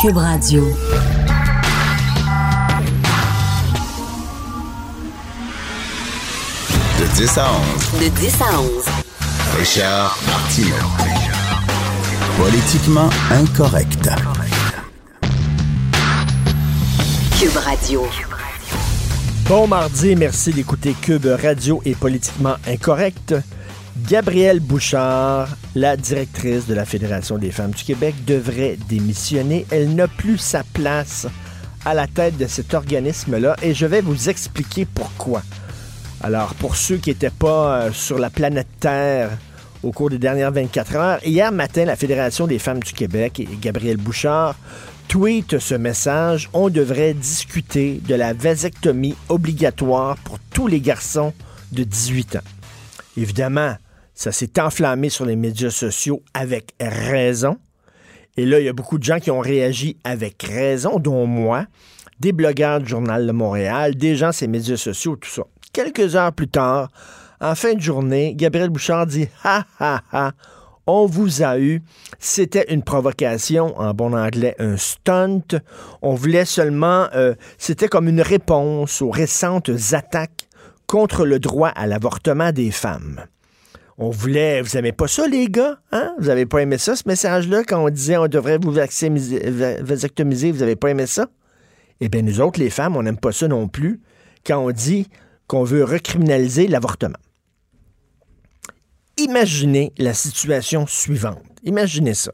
Cube Radio. De 10 à 11. De 10 à 11. Richard Martineau. Politiquement incorrect. Cube Radio. Bon mardi, merci d'écouter Cube Radio et Politiquement Incorrect. Gabrielle Bouchard, la directrice de la Fédération des femmes du Québec, devrait démissionner. Elle n'a plus sa place à la tête de cet organisme-là et je vais vous expliquer pourquoi. Alors, pour ceux qui n'étaient pas euh, sur la planète Terre au cours des dernières 24 heures, hier matin, la Fédération des femmes du Québec et Gabrielle Bouchard tweet ce message. On devrait discuter de la vasectomie obligatoire pour tous les garçons de 18 ans. Évidemment, ça s'est enflammé sur les médias sociaux avec raison. Et là, il y a beaucoup de gens qui ont réagi avec raison, dont moi, des blogueurs du Journal de Montréal, des gens les médias sociaux, tout ça. Quelques heures plus tard, en fin de journée, Gabriel Bouchard dit Ha ha ha, on vous a eu. C'était une provocation, en bon anglais, un stunt. On voulait seulement. Euh, C'était comme une réponse aux récentes attaques contre le droit à l'avortement des femmes. On voulait. Vous n'aimez pas ça, les gars? Hein? Vous n'avez pas aimé ça, ce message-là, quand on disait on devrait vous vasectomiser? Vous n'avez pas aimé ça? Eh bien, nous autres, les femmes, on n'aime pas ça non plus quand on dit qu'on veut recriminaliser l'avortement. Imaginez la situation suivante. Imaginez ça.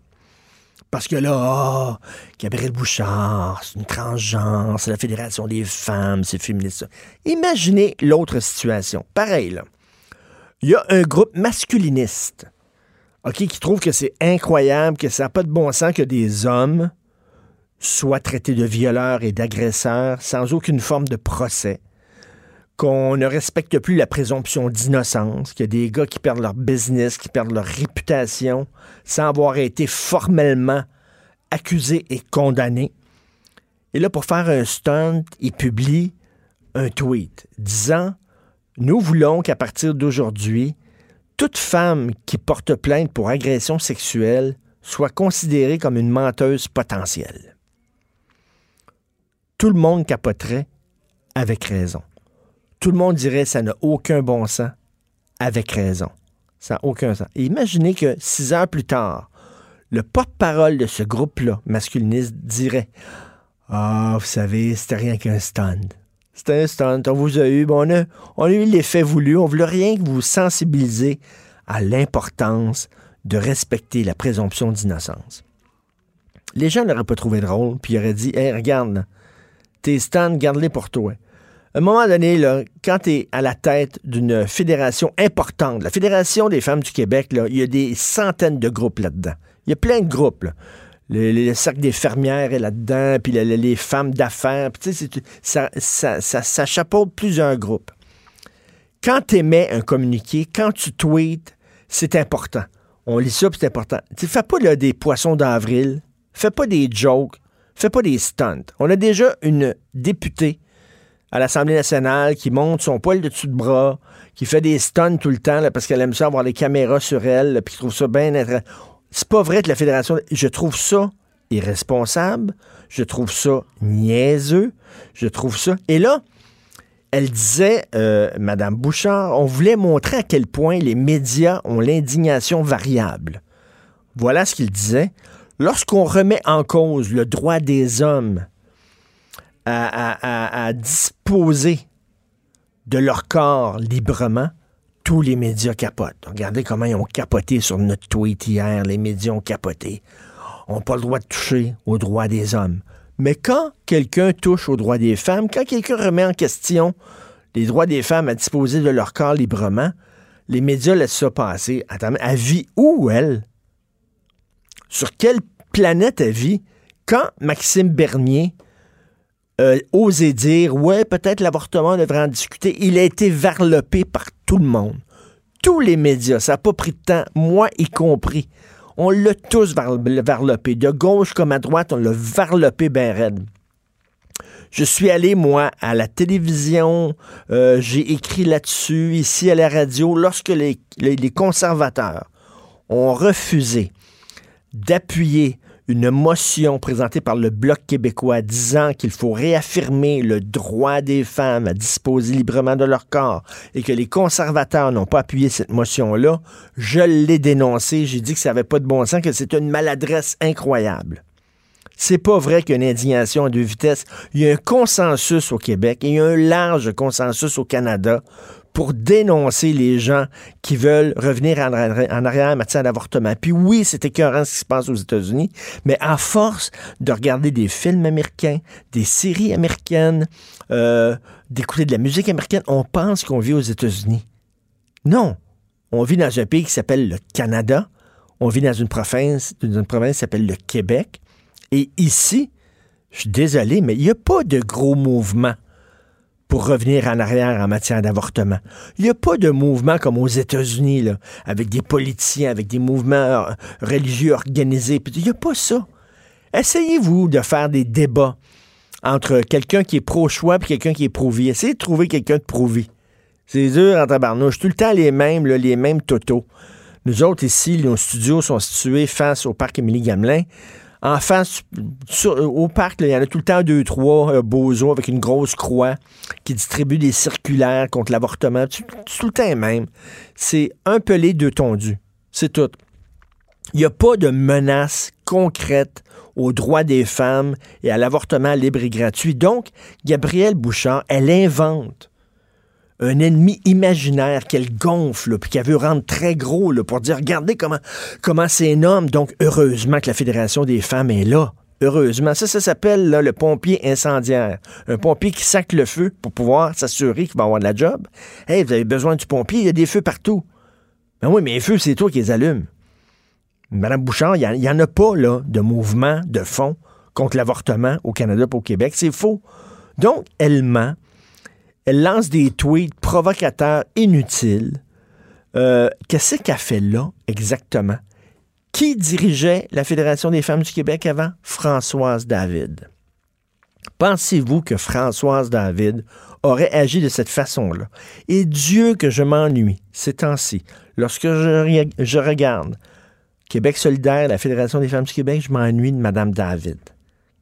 Parce que là, oh, Gabriel Bouchard, c'est une transgenre, c'est la Fédération des femmes, c'est féministe. Imaginez l'autre situation. Pareil, là. Il y a un groupe masculiniste, qui trouve que c'est incroyable, que ça n'a pas de bon sens que des hommes soient traités de violeurs et d'agresseurs sans aucune forme de procès qu'on ne respecte plus la présomption d'innocence, qu'il y a des gars qui perdent leur business, qui perdent leur réputation sans avoir été formellement accusés et condamnés. Et là, pour faire un stunt, il publie un tweet disant Nous voulons qu'à partir d'aujourd'hui, toute femme qui porte plainte pour agression sexuelle soit considérée comme une menteuse potentielle. Tout le monde capoterait avec raison tout le monde dirait ça n'a aucun bon sens, avec raison. Ça n'a aucun sens. Imaginez que six heures plus tard, le porte-parole de ce groupe-là, masculiniste, dirait Ah, vous savez, c'était rien qu'un stand. C'était un stand, on vous a eu, on, a, eu l'effet voulu, on voulait rien que vous sensibiliser à l'importance de respecter la présomption d'innocence. Les gens n'auraient pas trouvé drôle, puis ils auraient dit Hey, regarde, tes stands, garde-les pour toi. À un moment donné, là, quand tu es à la tête d'une fédération importante, la Fédération des femmes du Québec, il y a des centaines de groupes là-dedans. Il y a plein de groupes. Le, cercle des fermières est là-dedans, puis les femmes d'affaires. Ça, ça, ça, ça chapeaute plusieurs groupes. Quand tu émets un communiqué, quand tu tweets, c'est important. On lit ça, puis c'est important. Tu fais pas des poissons d'avril, fais pas des jokes, fais pas des stunts. On a déjà une députée à l'Assemblée nationale qui monte son poil de dessus de bras, qui fait des stuns tout le temps parce qu'elle aime ça avoir les caméras sur elle, puis qui trouve ça bien C'est pas vrai que la fédération. Je trouve ça irresponsable. Je trouve ça niaiseux. Je trouve ça. Et là, elle disait, euh, Madame Bouchard, on voulait montrer à quel point les médias ont l'indignation variable. Voilà ce qu'il disait. Lorsqu'on remet en cause le droit des hommes à, disposer de leur corps librement, tous les médias capotent. Regardez comment ils ont capoté sur notre tweet hier. Les médias ont capoté. On n'a pas le droit de toucher aux droits des hommes. Mais quand quelqu'un touche aux droits des femmes, quand quelqu'un remet en question les droits des femmes à disposer de leur corps librement, les médias laissent ça passer. Attends, elle vit où, elle? Sur quelle planète elle vit quand Maxime Bernier euh, osé dire Ouais, peut-être l'avortement devrait en discuter. Il a été varlopé par tout le monde. Tous les médias. Ça n'a pas pris de temps, moi y compris. On l'a tous var- varlopé. De gauche comme à droite, on l'a varlopé ben raide. Je suis allé, moi, à la télévision, euh, j'ai écrit là-dessus, ici à la radio, lorsque les conservateurs ont refusé d'appuyer une motion présentée par le Bloc québécois disant qu'il faut réaffirmer le droit des femmes à disposer librement de leur corps et que les conservateurs n'ont pas appuyé cette motion-là, je l'ai dénoncé, j'ai dit que ça n'avait pas de bon sens, que c'était une maladresse incroyable. C'est pas vrai qu'il y a une indignation à deux vitesses. Il y a un consensus au Québec et un large consensus au Canada pour dénoncer les gens qui veulent revenir en, arri- en arrière en matière d'avortement. Puis oui, c'est écœurant ce qui se passe aux États-Unis, mais à force de regarder des films américains, des séries américaines, euh, d'écouter de la musique américaine, on pense qu'on vit aux États-Unis. Non. On vit dans un pays qui s'appelle le Canada. On vit dans une province, dans une province qui s'appelle le Québec. Et ici, je suis désolé, mais il n'y a pas de gros mouvement pour revenir en arrière en matière d'avortement. Il n'y a pas de mouvement comme aux États-Unis, avec des politiciens, avec des mouvements euh, religieux organisés. Il n'y a pas ça. Essayez-vous de faire des débats entre quelqu'un qui est pro-choix et quelqu'un qui est pro-vie. Essayez de trouver quelqu'un de pro-vie. C'est dur en tabarnouche. Tout le temps les mêmes, les mêmes totos. Nous autres, ici, nos studios sont situés face au parc Émilie-Gamelin. En face, sur- au parc, il y en a tout le temps deux, trois euh, bozos avec une grosse croix qui distribuent des circulaires contre l'avortement. Tout le temps les mêmes. C'est un pelé, deux tondus. C'est tout. Il n'y a pas de menace concrète aux droits des femmes et à l'avortement libre et gratuit. Donc, Gabrielle Bouchard, elle invente un ennemi imaginaire qu'elle gonfle, puis qu'elle veut rendre très gros là, pour dire, regardez comment comment c'est énorme. Donc, heureusement que la Fédération des femmes est là. Heureusement. Ça, ça s'appelle le pompier incendiaire. Un pompier qui sac le feu pour pouvoir s'assurer qu'il va avoir de la job. Hey, vous avez besoin du pompier, il y a des feux partout. Ben oui, mais les feux, c'est toi qui les allumes. Madame Bouchard, il n'y en a pas là, de mouvement de fond contre l'avortement au Canada et au Québec. C'est faux. Donc, elle ment. Elle lance des tweets provocateurs inutiles. Euh, Qu'est-ce qu'elle fait là, exactement? Qui dirigeait la Fédération des femmes du Québec avant? Françoise David. Pensez-vous que Françoise David aurait agi de cette façon-là? Et Dieu que je m'ennuie ces temps-ci. Lorsque je, je regarde Québec solidaire, la Fédération des femmes du Québec, je m'ennuie de Mme David,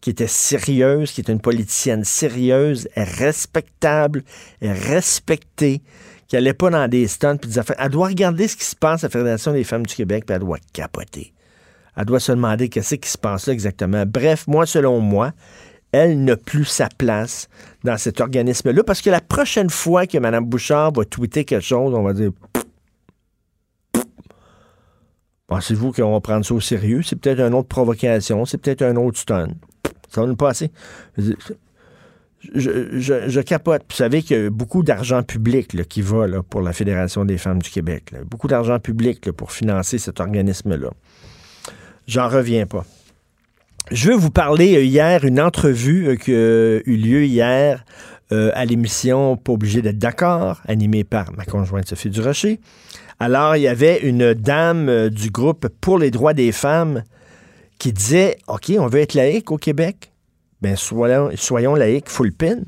qui était sérieuse, qui était une politicienne sérieuse, respectable, respectée, qui n'allait pas dans des stunts puis des affaires. Elle doit regarder ce qui se passe à la Fédération des femmes du Québec, puis elle doit capoter. Elle doit se demander qu'est-ce qui se passe là exactement. Bref, moi, selon moi, elle n'a plus sa place dans cet organisme-là, parce que la prochaine fois que Mme Bouchard va tweeter quelque chose, on va dire Pensez-vous qu'on va prendre ça au sérieux? C'est peut-être une autre provocation, c'est peut-être un autre stun. Ça va nous passer. Je, capote. Vous savez qu'il y a beaucoup d'argent public là, qui va là, pour la Fédération des femmes du Québec. Beaucoup d'argent public pour financer cet organisme-là. J'en reviens pas. Je veux vous parler euh, hier, une entrevue euh, qui a eu lieu hier euh, à l'émission Pas obligé d'être d'accord, animée par ma conjointe Sophie Durocher. Alors, il y avait une dame euh, du groupe Pour les droits des femmes qui disait OK, on veut être laïque au Québec. Ben, soyons, laïques full pin.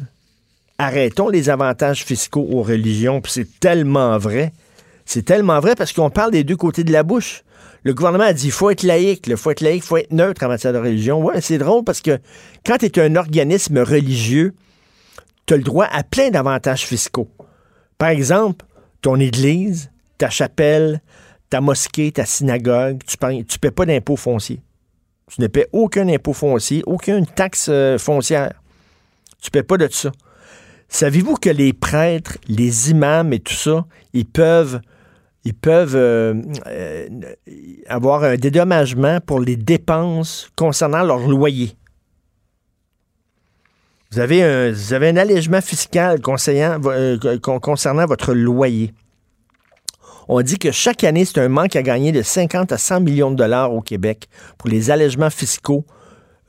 Arrêtons les avantages fiscaux aux religions. Puis c'est tellement vrai. C'est tellement vrai parce qu'on parle des deux côtés de la bouche. Le gouvernement a dit faut être laïque, il faut être laïque, faut être neutre en matière de religion. Ouais, c'est drôle parce que quand tu es un organisme religieux, tu as le droit à plein d'avantages fiscaux. Par exemple, ton église, ta chapelle, ta mosquée, ta synagogue, tu ne paies pas d'impôt foncier. Tu ne paies aucun impôt foncier, aucune taxe euh, foncière. Tu ne paies pas de ça. Savez-vous que les prêtres, les imams et tout ça, ils peuvent, ils peuvent euh, euh, avoir un dédommagement pour les dépenses concernant leur loyer? Vous avez un, vous avez un allègement fiscal concernant votre loyer. On dit que chaque année, c'est un manque à gagner de 50 à 100 millions de dollars au Québec pour les allègements fiscaux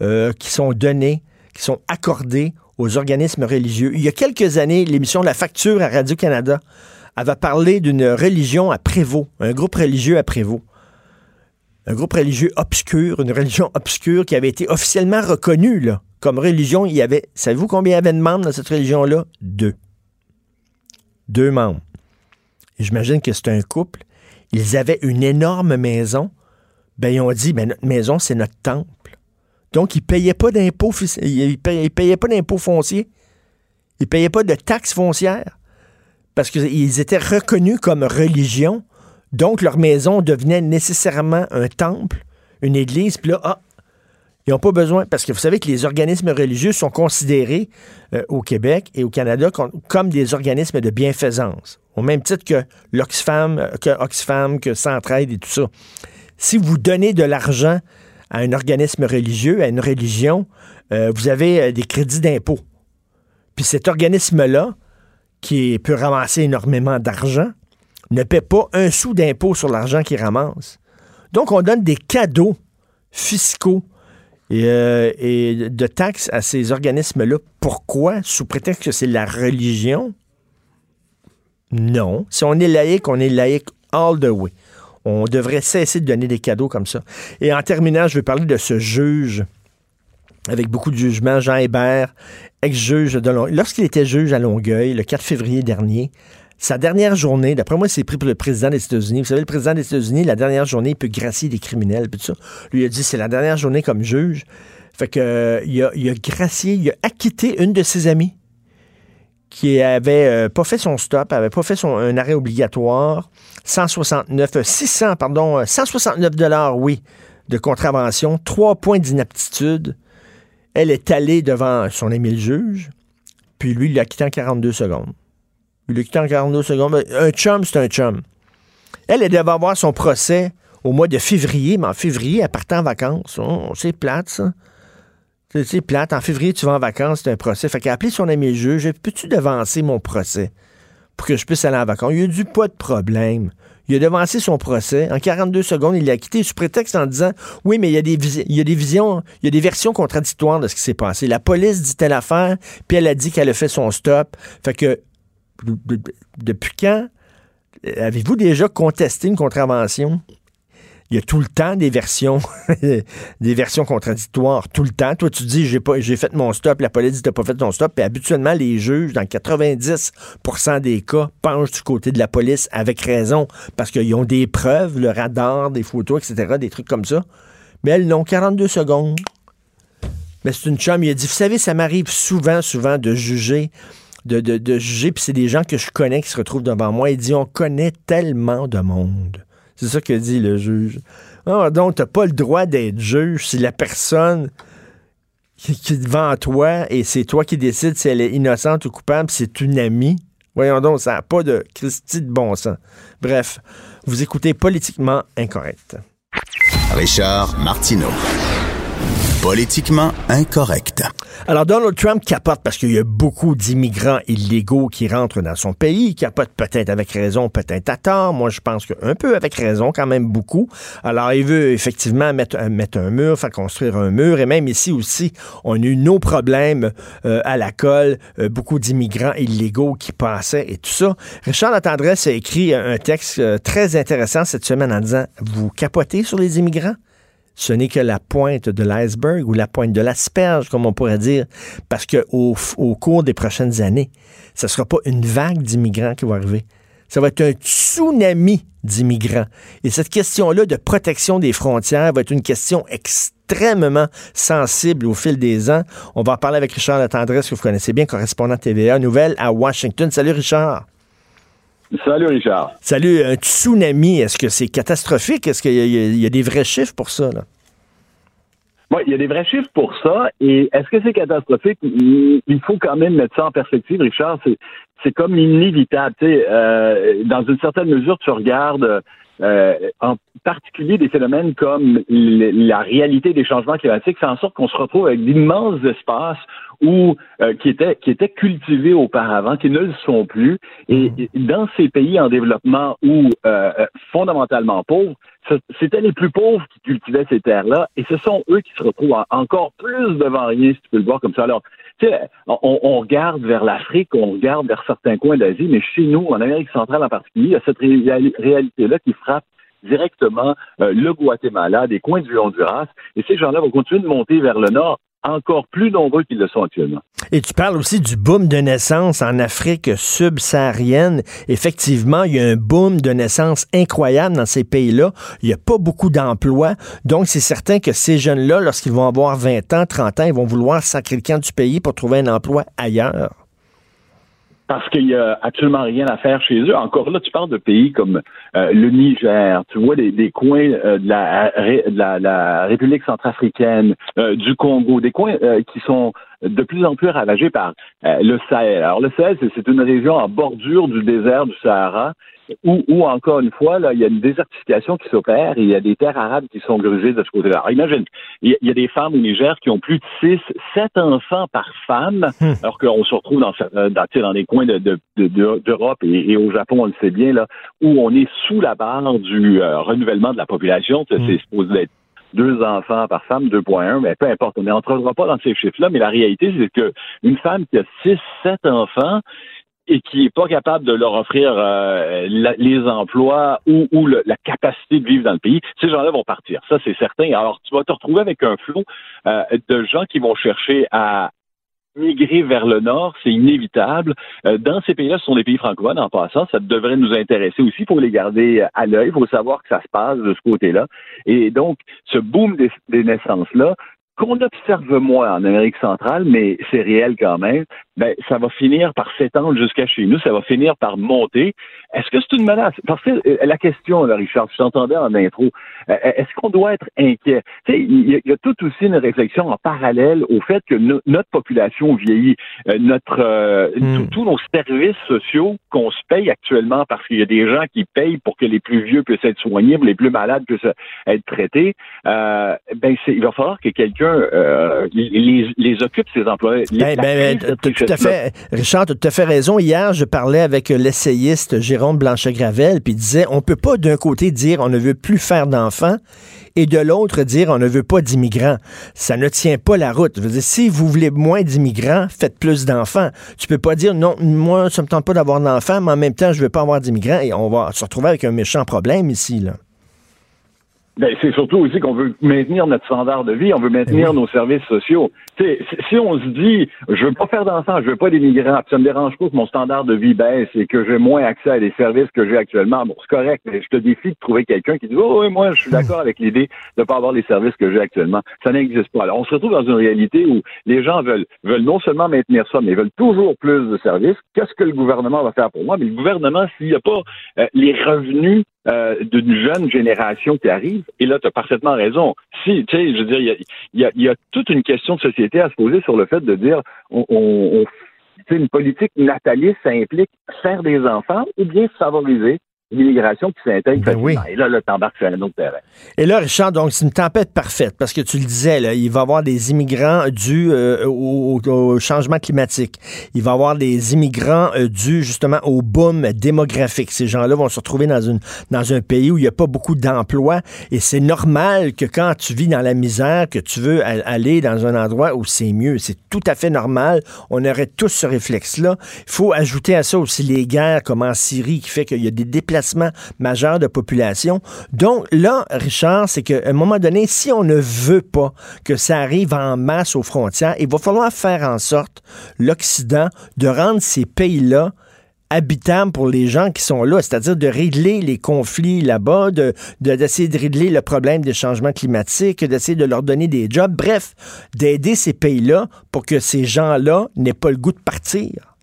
euh, qui sont donnés, qui sont accordés aux organismes religieux. Il y a quelques années, l'émission La Facture à Radio-Canada avait parlé d'une religion à Prévost, un groupe religieux à Prévost. Un groupe religieux obscur, une religion obscure qui avait été officiellement reconnue comme religion. Il y avait, savez-vous combien il y avait de membres dans cette religion-là? Deux. Deux membres. J'imagine que c'est un couple. Ils avaient une énorme maison. Ben, ils ont dit, ben, notre maison, c'est notre temple. Donc, ils ne payaient pas d'impôts, ils payaient, pas d'impôts fonciers. Ils ne payaient pas de taxes foncières. Parce qu'ils étaient reconnus comme religion. Donc, leur maison devenait nécessairement un temple, une église. Puis là, ah, ils n'ont pas besoin, parce que vous savez que les organismes religieux sont considérés euh, au Québec et au Canada comme, des organismes de bienfaisance, au même titre que l'Oxfam, euh, que Oxfam, que Centraide et tout ça. Si vous donnez de l'argent à un organisme religieux, à une religion, euh, vous avez euh, des crédits d'impôt. Puis cet organisme-là, qui peut ramasser énormément d'argent, ne paie pas un sou d'impôt sur l'argent qu'il ramasse. Donc, on donne des cadeaux fiscaux et, et, de taxes à ces organismes-là. Pourquoi? Sous prétexte que c'est la religion? Non. Si on est laïque, on est laïque all the way. On devrait cesser de donner des cadeaux comme ça. Et en terminant, je vais parler de ce juge avec beaucoup de jugement, Jean Hébert, ex-juge de Longueuil. Lorsqu'il était juge à Longueuil, le 4 février dernier, sa dernière journée, d'après moi, c'est pris pour le président des États-Unis. Vous savez, le président des États-Unis, la dernière journée, il peut gracier des criminels, tout ça. Lui, a dit, c'est la dernière journée comme juge. Fait que, euh, a, gracié, il a acquitté une de ses amies qui avait euh, pas fait son stop, avait pas fait son, un arrêt obligatoire. 169, 600, pardon, 169 dollars, oui, de contravention, trois points d'inaptitude. Elle est allée devant son ami le juge, puis lui, il l'a quitté en 42 secondes. Il l'a quitté en 42 secondes. Un chum, c'est un chum. Elle, elle devait avoir son procès au mois de février, mais en février, elle partait en vacances. Oh, c'est plate, ça. C'est plate. En février, tu vas en vacances, c'est un procès. Fait qu'elle a appelé son ami le juge. Peux-tu devancer mon procès pour que je puisse aller en vacances? Il a dit pas de problème. Il a devancé son procès. En 42 secondes, il l'a quitté sous prétexte en disant Oui, mais il y a des, visions, il y a des versions contradictoires de ce qui s'est passé. La police dit telle affaire, puis elle a dit qu'elle a fait son stop. Fait que depuis quand avez-vous déjà contesté une contravention? Il y a tout le temps des versions des versions contradictoires tout le temps toi tu dis j'ai fait mon stop la police dit t'as pas fait ton stop puis habituellement les juges dans 90% des cas penchent du côté de la police avec raison parce qu'ils ont des preuves le radar des photos etc des trucs comme ça mais elles n'ont 42 secondes mais c'est une chum il a dit vous savez ça m'arrive souvent souvent de juger de, de, de juger, puis c'est des gens que je connais qui se retrouvent devant moi. Il dit, on connaît tellement de monde. C'est ça que dit le juge. Ah, donc, tu n'as pas le droit d'être juge si la personne qui, est devant toi et c'est toi qui décides si elle est innocente ou coupable, c'est une amie. Voyons donc, ça n'a pas de Christie de bon sens. Bref, vous écoutez politiquement incorrect. Richard Martineau. Politiquement incorrect. Alors, Donald Trump capote parce qu'il y a beaucoup d'immigrants illégaux qui rentrent dans son pays. Il capote peut-être avec raison, peut-être à tort. Moi, je pense qu'un peu avec raison, quand même beaucoup. Alors, il veut effectivement mettre, un mur, faire construire un mur. Et même ici aussi, on a eu nos problèmes euh, à la colle. Euh, beaucoup d'immigrants illégaux qui passaient et tout ça. Richard Latendresse a écrit un texte euh, très intéressant cette semaine en disant, vous capotez sur les immigrants? Ce n'est que la pointe de l'iceberg ou la pointe de l'asperge, comme on pourrait dire, parce qu'au au cours des prochaines années, ce ne sera pas une vague d'immigrants qui va arriver. Ça va être un tsunami d'immigrants. Et cette question-là de protection des frontières va être une question extrêmement sensible au fil des ans. On va en parler avec Richard Latendresse, que vous connaissez bien, correspondant TVA Nouvelle à Washington. Salut Richard. Salut Richard. Salut, un tsunami, est-ce que c'est catastrophique? Est-ce qu'il y, y, a des vrais chiffres pour ça? Là? Oui, il y a des vrais chiffres pour ça. Et est-ce que c'est catastrophique? Il faut quand même mettre ça en perspective, Richard. C'est comme inévitable. Euh, dans une certaine mesure, tu regardes euh, en particulier des phénomènes comme la réalité des changements climatiques, fait en sorte qu'on se retrouve avec d'immenses espaces ou euh, qui étaient qui étaient cultivés auparavant, qui ne le sont plus. Et, Mm. dans ces pays en développement ou euh, euh, fondamentalement pauvres, c'était les plus pauvres qui cultivaient ces terres-là, et ce sont eux qui se retrouvent en- encore plus devant rien, si tu peux le voir comme ça. Alors, tu sais, on, on regarde vers l'Afrique, on regarde vers certains coins d'Asie, mais chez nous, en Amérique centrale en particulier, il y a cette réali- réalité-là qui frappe directement euh, le Guatemala, des coins du Honduras, et ces gens-là vont continuer de monter vers le nord, encore plus nombreux qu'ils le sont actuellement. Et tu parles aussi du boom de naissance en Afrique subsaharienne. Effectivement, il y a un boom de naissance incroyable dans ces pays-là. Il n'y a pas beaucoup d'emplois. Donc, c'est certain que ces jeunes-là, lorsqu'ils vont avoir 20 ans, 30 ans, ils vont vouloir camp du pays pour trouver un emploi ailleurs. Parce qu'il y a absolument rien à faire chez eux. Encore là, tu parles de pays comme euh, le Niger, tu vois des, des coins euh, de, la, de la- la République centrafricaine, euh, du Congo, des coins euh, qui sont de plus en plus ravagés par euh, le Sahel. Alors le Sahel, c'est- une région en bordure du désert du Sahara où, où, encore une fois, là, il y a une désertification qui s'opère et il y a des terres arabes qui sont grugées de ce côté-là. Alors imagine, il y, a- des femmes au Niger qui ont plus de 6, 7 enfants par femme, Hmm. alors qu'on se retrouve dans, dans, dans des coins de- de- de- de- d'Europe et, et au Japon, on le sait bien, là, où on est sous la barre du euh, renouvellement de la population. Hmm. C'est supposé être deux enfants par femme, 2.1, mais peu importe, on n'entrera pas dans ces chiffres-là, mais la réalité, c'est que une femme qui a 6, 7 enfants, et qui est pas capable de leur offrir euh, les emplois ou, ou la capacité de vivre dans le pays, ces gens-là vont partir. Ça, c'est certain. Alors, tu vas te retrouver avec un flot euh, de gens qui vont chercher à migrer vers le nord, c'est inévitable. Euh, dans ces pays-là, ce sont des pays francophones en passant, ça devrait nous intéresser aussi. Il faut les garder à l'œil, il faut savoir que ça se passe de ce côté-là. Et donc, ce boom des, des naissances-là, qu'on observe moins en Amérique centrale, mais c'est réel quand même, ben, ça va finir par s'étendre jusqu'à chez nous, ça va finir par monter. Est-ce que c'est une menace? Parce que euh, la question, là, Richard, je t'entendais en intro, euh, est-ce qu'on doit être inquiet? Tu sais, il y, a- il y a tout aussi une réflexion en parallèle au fait que no- notre population vieillit, euh, notre euh, Hmm. tous- nos services sociaux qu'on se paye actuellement parce qu'il y a des gens qui payent pour que les plus vieux puissent être soignés, pour les plus malades puissent être traités. Euh, ben, il va falloir que quelqu'un euh, les, les occupe ces emplois. Les- Ben, ben, tout à fait, Richard, tu as tout à fait raison. Hier, je parlais avec l'essayiste Jérôme Blanchet-Gravel, puis il disait on peut pas d'un côté dire on ne veut plus faire d'enfants et de l'autre dire on ne veut pas d'immigrants. Ça ne tient pas la route. Je veux dire, si vous voulez moins d'immigrants, faites plus d'enfants. Tu peux pas dire non, moi, ça me tente pas d'avoir d'enfants, mais en même temps, je veux pas avoir d'immigrants et on va se retrouver avec un méchant problème ici, là. Ben, c'est surtout aussi qu'on veut maintenir notre standard de vie, on veut maintenir nos services sociaux. Tu sais, si- on se dit, je veux pas faire d'enfants, je veux pas d'immigrants, ça me dérange pas que mon standard de vie baisse et que j'ai moins accès à des services que j'ai actuellement, bon, c'est correct, mais je te défie de trouver quelqu'un qui dit, oh, oui, moi, je suis d'accord avec l'idée de pas avoir les services que j'ai actuellement. Ça n'existe pas. Alors, on se retrouve dans une réalité où les gens veulent, veulent non seulement maintenir ça, mais veulent toujours plus de services. Qu'est-ce que le gouvernement va faire pour moi? Mais le gouvernement, s'il n'y a pas euh, les revenus euh, d'une jeune génération qui arrive, et là, tu as parfaitement raison. Si, tu sais, je veux dire, il y a, toute une question de société à se poser sur le fait de dire, on, on, une politique nataliste, ça implique faire des enfants ou bien favoriser l'immigration qui s'intègre Ben oui. Et là, là, t'embarques sur un autre terrain. Et là, Richard, donc c'est une tempête parfaite parce que tu le disais, là, il va y avoir des immigrants dus euh, au, changement climatique. Il va y avoir des immigrants euh, dus justement au boom démographique. Ces gens-là vont se retrouver dans, une, dans un pays où il n'y a pas beaucoup d'emplois et c'est normal que quand tu vis dans la misère, que tu veux aller dans un endroit où c'est mieux. C'est tout à fait normal. On aurait tous ce réflexe-là. Il faut ajouter à ça aussi les guerres comme en Syrie qui fait qu'il y a des déplacements majeurs de population. Donc là, Richard, c'est qu'à un moment donné, si on ne veut pas que ça arrive en masse aux frontières, il va falloir faire en sorte, l'Occident, de rendre ces pays-là habitables pour les gens qui sont là, c'est-à-dire de régler les conflits là-bas, de- d'essayer de régler le problème des changements climatiques, d'essayer de leur donner des jobs, bref, d'aider ces pays-là pour que ces gens-là n'aient pas le goût de partir.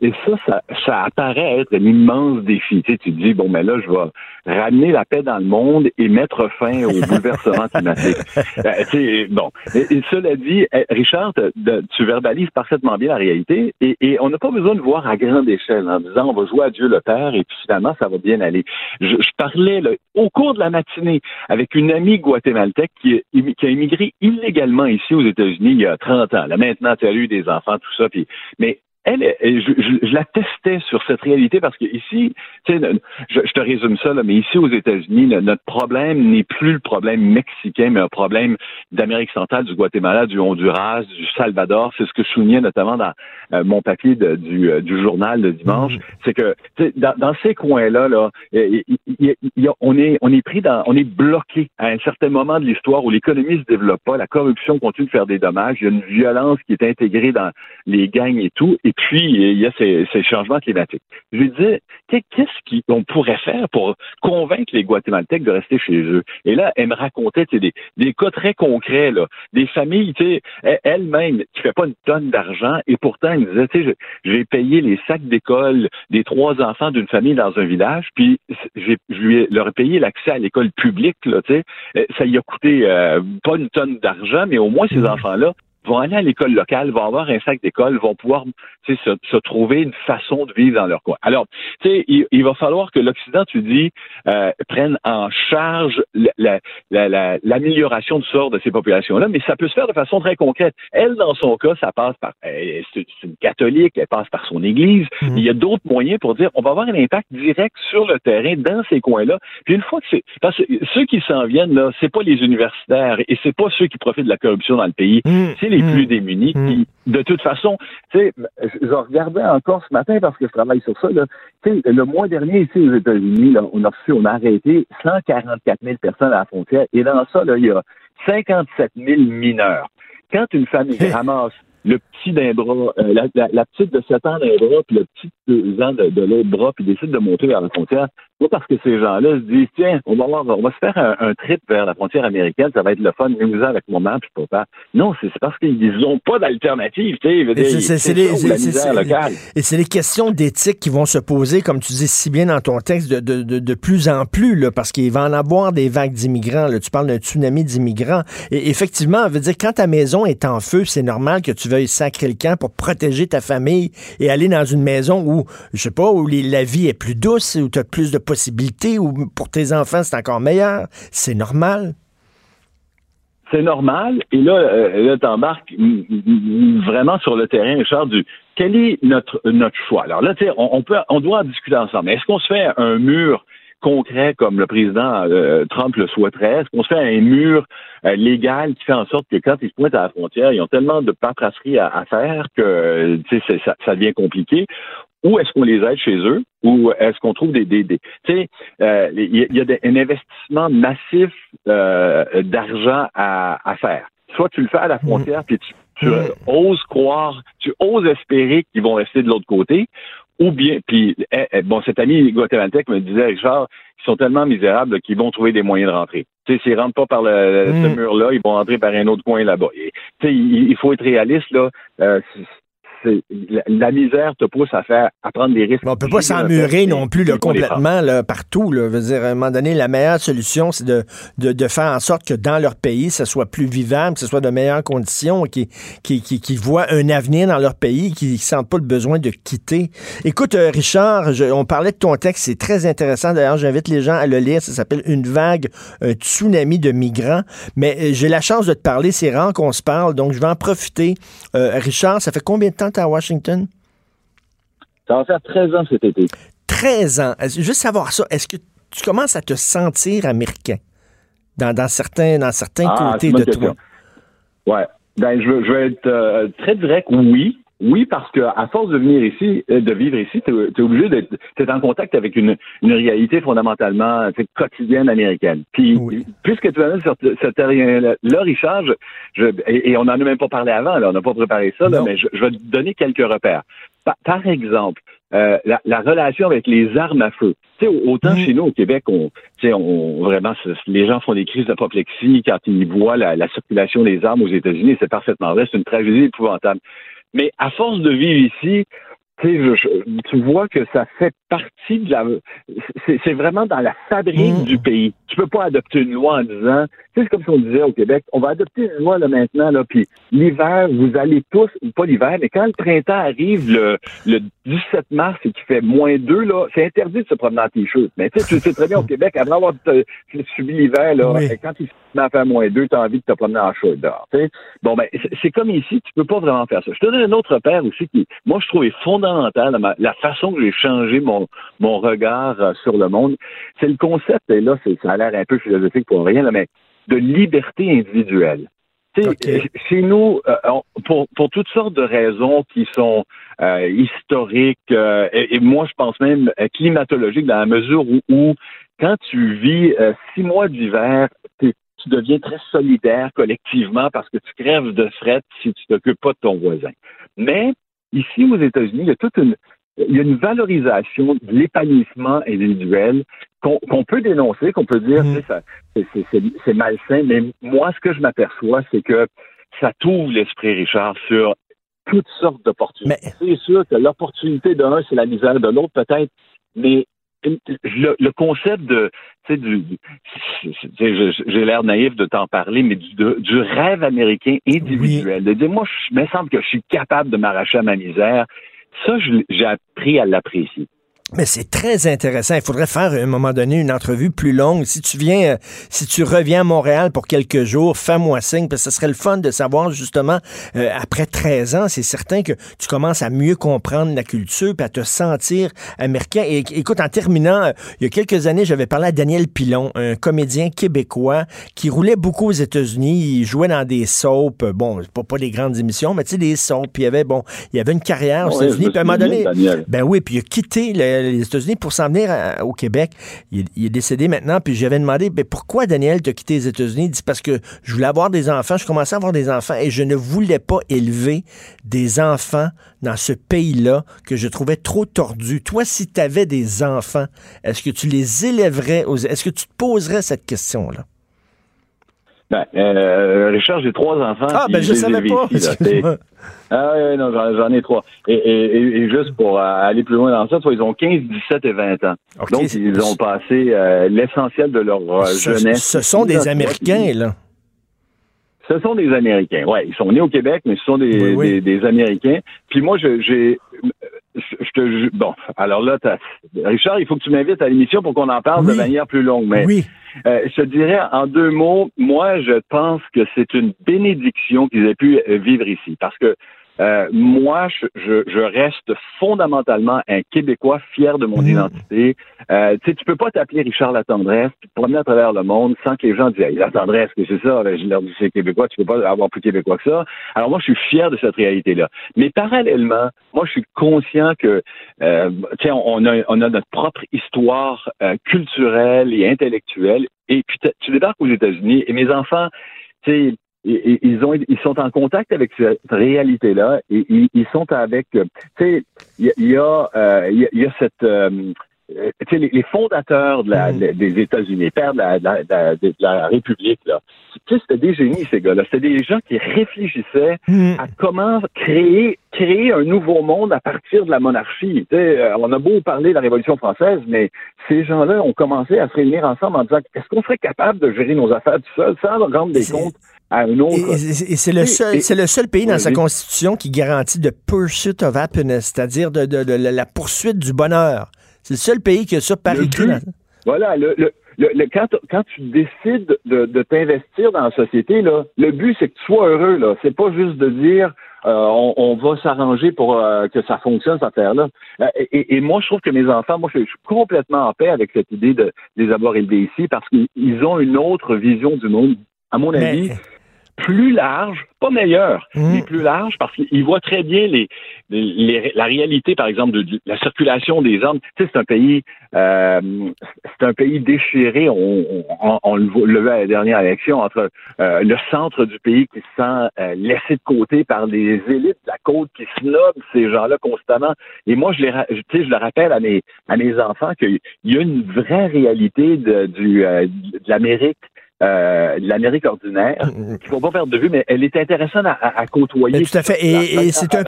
Et ça, ça, ça apparaît être un immense défi. Tu, sais, tu te dis, bon, mais là, je vais ramener la paix dans le monde et mettre fin au bouleversement climatique. Euh, tu sais, bon. Et, cela dit, eh, Richard, tu verbalises parfaitement bien la réalité et, et on n'a pas besoin de voir à grande échelle en disant, on va jouer à Dieu le Père et puis finalement, ça va bien aller. Je, je parlais là, au cours de la matinée avec une amie guatémaltèque qui, qui a immigré illégalement ici aux États-Unis il y a 30 ans. Là, maintenant, tu as eu des enfants, tout ça. Puis, mais elle, je, la testais sur cette réalité parce que ici, tu sais, je, te résume ça, là, mais ici aux États-Unis, notre problème n'est plus le problème mexicain, mais un problème d'Amérique centrale, du Guatemala, du Honduras, du Salvador. C'est ce que je soulignais notamment dans euh, mon papier du, euh, du journal de dimanche. Mm-hmm. C'est que dans, dans, ces coins-là, là, on est on est pris dans, on est bloqué à un certain moment de l'histoire où l'économie se développe pas, la corruption continue de faire des dommages, il y a une violence qui est intégrée dans les gangs et tout, et puis, il y a ces, changements climatiques. Je lui disais, qu'est-ce qu'on pourrait faire pour convaincre les Guatémaltèques de rester chez eux? Et là, elle me racontait des, des cas très concrets, là, des familles, elle-même, qui fait pas une tonne d'argent, et pourtant, elle me disait, tu sais, j'ai payé les sacs d'école des trois enfants d'une famille dans un village, puis je lui leur ai payé l'accès à l'école publique, là, tu sais. Ça y a coûté euh, pas une tonne d'argent, mais au moins ces mmh. enfants-là vont aller à l'école locale, vont avoir un sac d'école, vont pouvoir se, se, trouver une façon de vivre dans leur coin. Alors, tu sais, il, va falloir que l'Occident, tu dis, euh, prenne en charge l'amélioration du sort de ces populations-là, mais ça peut se faire de façon très concrète. Elle, dans son cas, ça passe par, c'est une catholique, elle passe par son église. Mhm. Il y a d'autres moyens pour dire, on va avoir un impact direct sur le terrain dans ces coins-là. Puis une fois que c'est, parce que ceux qui s'en viennent là, c'est pas les universitaires et c'est pas ceux qui profitent de la corruption dans le pays, c'est les plus hmm. démunis. Hmm. de toute façon, tu sais, je regardais encore ce matin parce que je travaille sur ça. Là, le mois dernier, ici aux États-Unis, on a reçu, on a arrêté 144 000 personnes à la frontière. Et dans ça, là, il y a 57 000 mineurs. Quand une famille ramasse le petit d'un bras, euh, la, petite de 7 ans d'un bras, puis le petit de 2 ans de, l'autre bras, puis décide de monter vers la frontière, pas parce que ces gens-là se disent, tiens, on va, on va se faire un, trip vers la frontière américaine, ça va être le fun, nous avec maman puis papa. Non, c'est parce qu'ils n'ont pas d'alternative, tu sais. C'est Et c'est les questions d'éthique qui vont se poser, comme tu dis si bien dans ton texte, de, de, de, plus en plus, là, parce qu'il va en avoir des vagues d'immigrants. Tu parles d'un tsunami d'immigrants. Et effectivement, veut dire, quand ta maison est en feu, c'est normal que tu veuilles sacrer le camp pour protéger ta famille et aller dans une maison où, je sais pas, où la vie est plus douce, où tu as plus de possibilités, où pour tes enfants, c'est encore meilleur? C'est normal? C'est normal. Et là, euh, là t'embarques vraiment sur le terrain, Richard, du quel est notre, notre choix. Alors là, tu sais, on, peut, on doit en discuter ensemble. Est-ce qu'on se fait un mur concret comme le président euh, Trump le souhaiterait? Est-ce qu'on se fait un mur euh, légal qui fait en sorte que quand ils se pointent à la frontière, ils ont tellement de paperasserie à, à faire que ça, ça devient compliqué? Ou est-ce qu'on les aide chez eux? Ou est-ce qu'on trouve des... des, tu sais, euh, il y, a, un investissement massif d'argent à, à, faire. Soit tu le fais à la frontière, mm. puis tu, tu mm. oses croire, tu oses espérer qu'ils vont rester de l'autre côté, ou bien, puis, eh, eh, bon, cet ami guatémaltèque me disait, Richard, ils sont tellement misérables qu'ils vont trouver des moyens de rentrer. Tu sais, s'ils rentrent pas par le, ce mm. mur-là, ils vont rentrer par un autre coin là-bas. Tu sais, il, faut être réaliste, là. Euh, la, misère te pousse à faire à prendre des risques. on peut pas s'emmurer non plus complètement là, partout. Là. Veux dire, à un moment donné, la meilleure solution, c'est de, de, faire en sorte que dans leur pays, ça soit plus vivable, que ce soit de meilleures conditions, qu'ils qui, qui, qui, voient un avenir dans leur pays, qu'ils ne sentent pas le besoin de quitter. Écoute, euh, Richard, on parlait de ton texte, c'est très intéressant. D'ailleurs, j'invite les gens à le lire. Ça s'appelle Une vague, un tsunami de migrants. Mais euh, j'ai la chance de te parler, c'est rare qu'on se parle, donc je vais en profiter. Euh, Richard, ça fait combien de temps à Washington? Ça va faire 13 ans cet été. 13 ans. Juste savoir ça, est-ce que tu commences à te sentir américain? Dans, certains, dans certains ah, côtés de toi? Ouais. Ben, je, veux, je être euh, très direct, oui. Oui, parce que à force de venir ici, euh, de vivre ici, tu es, obligé d'être en contact avec une, réalité fondamentalement quotidienne américaine. Puis, puisque tu as sur ce terrain-là, Richard, je, et, on n'en a même pas parlé avant, là, on n'a pas préparé ça, là, mais je, vais te donner quelques repères. Par, exemple, euh, la, relation avec les armes à feu. Tu sais, autant mm. chez nous au Québec, on, on vraiment, les gens font des crises d'apoplexie quand ils voient la, la circulation des armes aux États-Unis. C'est parfaitement vrai. C'est une tragédie épouvantable. Mais à force de vivre ici, tu sais, tu vois que ça fait partie de la. C'est vraiment dans la fabrique Mm. du pays. Tu peux pas adopter une loi en disant. Tu sais, c'est comme si on disait au Québec, on va adopter une loi là maintenant, là, puis l'hiver, vous allez tous, pas l'hiver, mais quand le printemps arrive le, le 17 mars et qu'il fait moins 2, là, c'est interdit de se promener en t-shirt. Mais tu sais, tu sais très bien au Québec, après avoir euh, subi l'hiver, là, Oui. quand il à faire moins 2, tu as envie de te promener en short dehors. Bon, ben, c'est- comme ici, tu peux pas vraiment faire ça. Je te donne un autre père aussi qui, moi, je trouve est fondamental, la façon que j'ai changé mon, mon regard euh, sur le monde. C'est le concept, et là, ça a l'air un peu philosophique pour rien, là, mais de liberté individuelle. Tu sais, Ok. euh, Chez nous, euh, pour, pour toutes sortes de raisons qui sont euh, historiques, euh, et, et moi, je pense même climatologiques, dans la mesure où, où quand tu vis euh, six mois d'hiver, tu deviens très solidaire collectivement parce que tu crèves de fret si tu t'occupes pas de ton voisin. Mais ici, aux États-Unis, il y a toute une il y a une valorisation de l'épanouissement individuel qu'on peut dénoncer, qu'on peut dire, Mm. ça- c'est- malsain, mais moi, ce que je m'aperçois, c'est que ça t'ouvre l'esprit, Richard, sur toutes sortes d'opportunités. C'est sûr que l'opportunité d'un, c'est la misère de l'autre, peut-être, mais le, le concept de, tu sais, du, j'ai l'air naïf de t'en parler, mais du, de- du rêve américain individuel, de dire, moi, je il me semble que je suis capable de m'arracher à ma misère. Ça, j'ai appris à l'apprécier. Mais c'est très intéressant. Il faudrait faire à un moment donné une entrevue plus longue. Si tu viens, euh, si tu reviens à Montréal pour quelques jours, fais-moi signe, parce que ce serait le fun de savoir justement, euh, après 13 ans, c'est certain que tu commences à mieux comprendre la culture puis à te sentir américain. Et écoute, en terminant, euh, il y a quelques années, j'avais parlé à Daniel Pilon, un comédien québécois qui roulait beaucoup aux États-Unis. Il jouait dans des soaps, bon, pas, pas des grandes émissions, mais tu sais, des soaps. Puis il y avait, bon, il y avait une carrière aux Ouais, États-Unis. Puis à un moment donné, Daniel. ben oui, puis il a quitté le- les États-Unis pour s'en venir à- au Québec. Il, est- décédé maintenant, puis j'avais demandé, ben pourquoi Daniel t'a quitté les États-Unis? Il dit parce que je voulais avoir des enfants, je commençais à avoir des enfants et je ne voulais pas élever des enfants dans ce pays-là que je trouvais trop tordu. Toi, si tu avais des enfants, est-ce que tu les élèverais. Est-ce que tu te poserais cette question-là? Ben, euh, Richard, j'ai trois enfants. Ah, ben je savais pas. Ah ouais, non, j'en, ai trois. Et, et, et- et juste pour euh, aller plus loin dans ça, ils ont 15, 17 et 20 ans. Donc, ils ont passé euh, l'essentiel de leur Ce, jeunesse. ce sont des Américains, là. Ce sont des Américains. Ouais, ils sont nés au Québec, mais ce sont des, Oui, oui. des, des Américains. Puis moi, je- j'ai, te, ju- bon, alors là, t'as- Richard, il faut que tu m'invites à l'émission pour qu'on en parle Oui. de manière plus longue. Mais Oui. euh, je te dirais en deux mots, moi, je pense que c'est une bénédiction qu'ils aient pu euh, vivre ici, parce que euh, moi, je, je, je reste fondamentalement un Québécois fier de mon Mhm. identité. Euh, tu sais, tu peux pas t'appeler Richard La Tendresse, puis te promener à travers le monde sans que les gens disent hey, La Tendresse, que c'est ça, Ben, je leur dis c'est Québécois, tu peux pas avoir plus Québécois que ça. Alors moi, je suis fier de cette réalité-là. Mais parallèlement, moi, je suis conscient que euh, tu sais, on a, on a notre propre histoire euh, culturelle et intellectuelle. Et puis tu débarques aux États-Unis et mes enfants, tu sais, ils ont ils sont en contact avec cette réalité-là et ils, ils sont avec euh, tu sais il y, a- il y a euh, y a- il y a cette euh, euh, tu sais, les, les fondateurs de la, Mm. de- des États-Unis, pères de la, de la- de la- de la République, là, c'était des génies, ces gars-là. C'était des gens qui réfléchissaient Hmm. à comment créer créer un nouveau monde à partir de la monarchie. Tu sais, euh, on a beau parler de la Révolution française, mais ces gens-là ont commencé à se réunir ensemble en disant est-ce qu'on serait capable de gérer nos affaires tout seul sans rendre des comptes à un autre? Et, c'est le seul, et- le seul pays dans Oui, sa constitution qui garantit de pursuit of happiness, c'est-à-dire de, de- de la- la poursuite du bonheur. C'est le seul pays qui a ça par écrit. Voilà, le, le, le- le- quand, quand tu décides de, t'investir dans la société, là, le but, c'est que tu sois heureux. Là. C'est pas juste de dire euh, on, on va s'arranger pour euh, que ça fonctionne, cette affaire-là. Euh, et, et moi, je trouve que mes enfants, moi, je, je suis complètement en paix avec cette idée de, les avoir élevés ici parce qu'ils ils ont une autre vision du monde, à mon avis, plus large, pas meilleure, Mm. mais plus large parce qu'ils voient très bien les, les- la réalité, par exemple, de, de la circulation des armes. Tu sais, c'est un pays, euh, c'est un pays déchiré. On, on, on le vo- le vu à la dernière élection entre euh, le centre du pays qui se sent euh, laissé de côté par des élites de la côte qui snobent ces gens-là constamment. Et moi, je les, tu sais, je le rappelle à mes à mes enfants qu'il y a une vraie réalité de, du, euh, de l'Amérique euh, l'Amérique ordinaire, Mm, qu'il faut pas perdre de vue, mais elle est intéressante à, côtoyer. Mais tout à fait. Et, et c'est un,